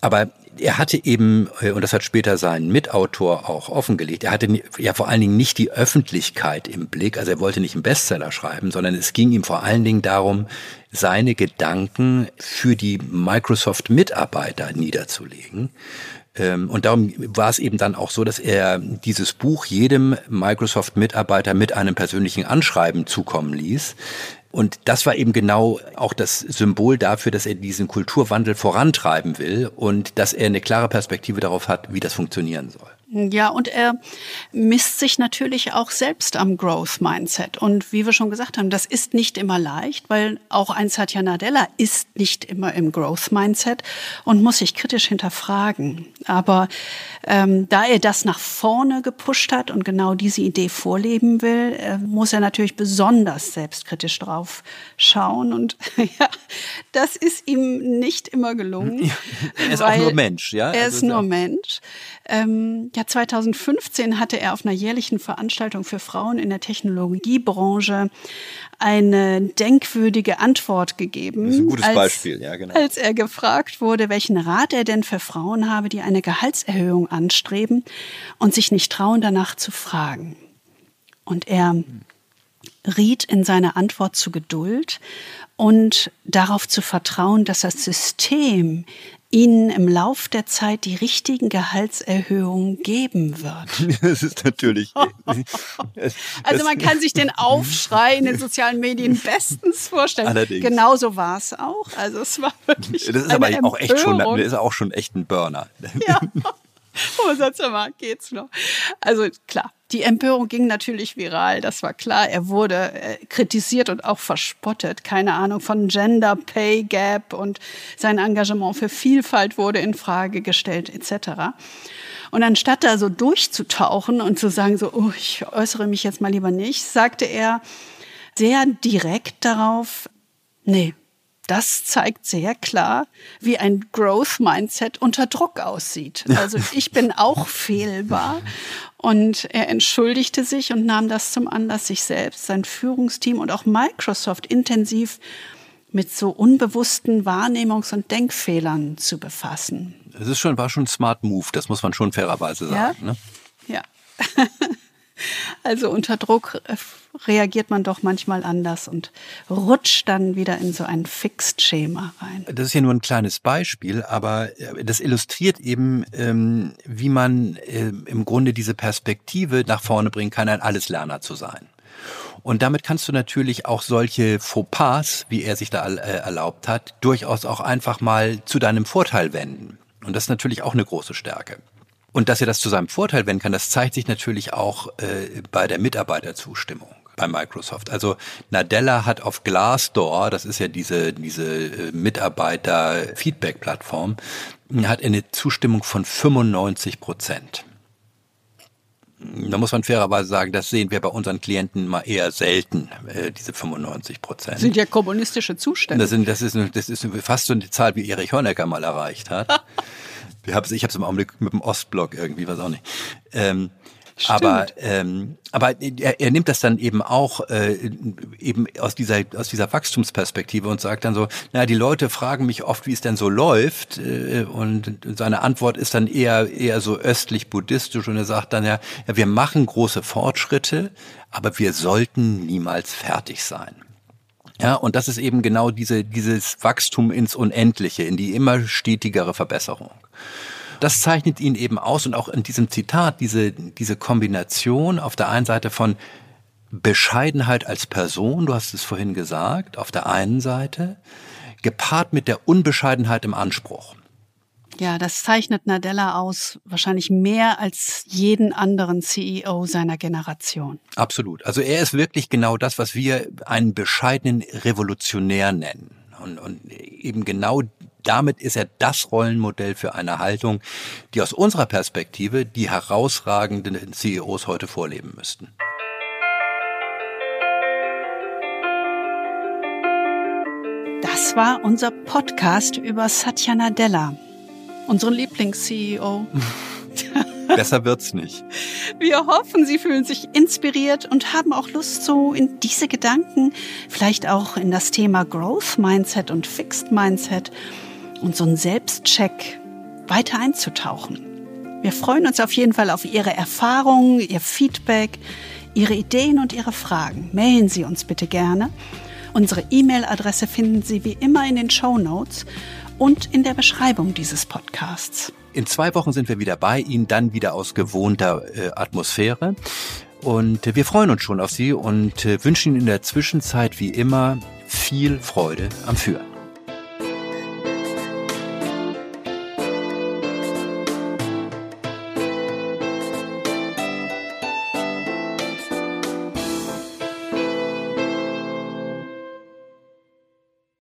Aber er hatte eben, äh, und das hat später sein Mitautor auch offengelegt, er hatte ja vor allen Dingen nicht die Öffentlichkeit im Blick, also er wollte nicht einen Bestseller schreiben, sondern es ging ihm vor allen Dingen darum, seine Gedanken für die Microsoft-Mitarbeiter niederzulegen. Ähm, und darum war es eben dann auch so, dass er dieses Buch jedem Microsoft-Mitarbeiter mit einem persönlichen Anschreiben zukommen ließ, und das war eben genau auch das Symbol dafür, dass er diesen Kulturwandel vorantreiben will und dass er eine klare Perspektive darauf hat, wie das funktionieren soll. Ja, und er misst sich natürlich auch selbst am Growth Mindset. Und wie wir schon gesagt haben, das ist nicht immer leicht, weil auch ein Satya Nadella ist nicht immer im Growth Mindset und muss sich kritisch hinterfragen. Aber ähm, da er das nach vorne gepusht hat und genau diese Idee vorleben will, äh, muss er natürlich besonders selbstkritisch drauf schauen. Und ja, das ist ihm nicht immer gelungen. er ist auch nur Mensch, ja. Er ist also, nur Mensch. Ähm, ja, 2015 hatte er auf einer jährlichen Veranstaltung für Frauen in der Technologiebranche eine denkwürdige Antwort gegeben. Das ist ein gutes als, Beispiel, ja, genau. Als er gefragt wurde, welchen Rat er denn für Frauen habe, die eine Gehaltserhöhung anstreben und sich nicht trauen, danach zu fragen. Und er riet in seiner Antwort zu Geduld und darauf zu vertrauen, dass das System ihnen im Lauf der Zeit die richtigen Gehaltserhöhungen geben wird. Das ist natürlich. also man kann sich den Aufschrei in den sozialen Medien bestens vorstellen. Allerdings. Genauso war es auch. Also es war wirklich. Das ist aber auch echt schon, das ist auch schon echt ein Burner. Ja. Mal, geht's noch? Also klar, die Empörung ging natürlich viral, das war klar. Er wurde äh, kritisiert und auch verspottet. Keine Ahnung von Gender Pay Gap und sein Engagement für Vielfalt wurde in Frage gestellt etc. Und anstatt da so durchzutauchen und zu sagen so, oh, ich äußere mich jetzt mal lieber nicht, sagte er sehr direkt darauf, nee, das zeigt sehr klar, wie ein Growth Mindset unter Druck aussieht. Also ich bin auch fehlbar. Und er entschuldigte sich und nahm das zum Anlass, sich selbst, sein Führungsteam und auch Microsoft intensiv mit so unbewussten Wahrnehmungs- und Denkfehlern zu befassen. Es ist schon, war schon ein Smart Move, das muss man schon fairerweise sagen. Ja. Ne? ja. Also unter Druck äh, reagiert man doch manchmal anders und rutscht dann wieder in so ein Fixed-Schema rein. Das ist ja nur ein kleines Beispiel, aber äh, das illustriert eben, ähm, wie man äh, im Grunde diese Perspektive nach vorne bringen kann, ein Alleslerner zu sein. Und damit kannst du natürlich auch solche Fauxpas, wie er sich da erlaubt hat, durchaus auch einfach mal zu deinem Vorteil wenden. Und das ist natürlich auch eine große Stärke. Und dass er das zu seinem Vorteil wenden kann, das zeigt sich natürlich auch äh, bei der Mitarbeiterzustimmung bei Microsoft. Also Nadella hat auf Glassdoor, das ist ja diese, diese äh, Mitarbeiter-Feedback-Plattform, hat eine Zustimmung von 95 Prozent. Da muss man fairerweise sagen, das sehen wir bei unseren Klienten mal eher selten, äh, diese 95 Prozent. Sind ja kommunistische Zustände. Das, sind, das, ist, das ist fast so eine Zahl, wie Erich Honecker mal erreicht hat. Ich habe es im Augenblick mit dem Ostblock irgendwie, weiß auch nicht. Ähm, aber ähm, aber er, er nimmt das dann eben auch äh, eben aus dieser aus dieser Wachstumsperspektive und sagt dann so, na die Leute fragen mich oft, wie es denn so läuft äh, und seine Antwort ist dann eher eher so östlich buddhistisch und er sagt dann ja, ja wir machen große Fortschritte, aber wir sollten niemals fertig sein. Ja, und das ist eben genau diese, dieses Wachstum ins Unendliche, in die immer stetigere Verbesserung. Das zeichnet ihn eben aus und auch in diesem Zitat, diese, diese Kombination auf der einen Seite von Bescheidenheit als Person, du hast es vorhin gesagt, auf der einen Seite, gepaart mit der Unbescheidenheit im Anspruch. Ja, das zeichnet Nadella aus, wahrscheinlich mehr als jeden anderen CEO seiner Generation. Absolut. Also er ist wirklich genau das, was wir einen bescheidenen Revolutionär nennen. Und, und eben genau damit ist er das Rollenmodell für eine Haltung, die aus unserer Perspektive die herausragenden CEOs heute vorleben müssten. Das war unser Podcast über Satya Nadella, unseren Lieblings-CEO. Besser wird's nicht. Wir hoffen, Sie fühlen sich inspiriert und haben auch Lust, so in diese Gedanken, vielleicht auch in das Thema Growth Mindset und Fixed Mindset und so einen Selbstcheck weiter einzutauchen. Wir freuen uns auf jeden Fall auf Ihre Erfahrungen, Ihr Feedback, Ihre Ideen und Ihre Fragen. Mailen Sie uns bitte gerne. Unsere E-Mail-Adresse finden Sie wie immer in den Show Notes und in der Beschreibung dieses Podcasts. In zwei Wochen sind wir wieder bei Ihnen, dann wieder aus gewohnter äh, Atmosphäre. Und äh, wir freuen uns schon auf Sie und äh, wünschen Ihnen in der Zwischenzeit wie immer viel Freude am Führen.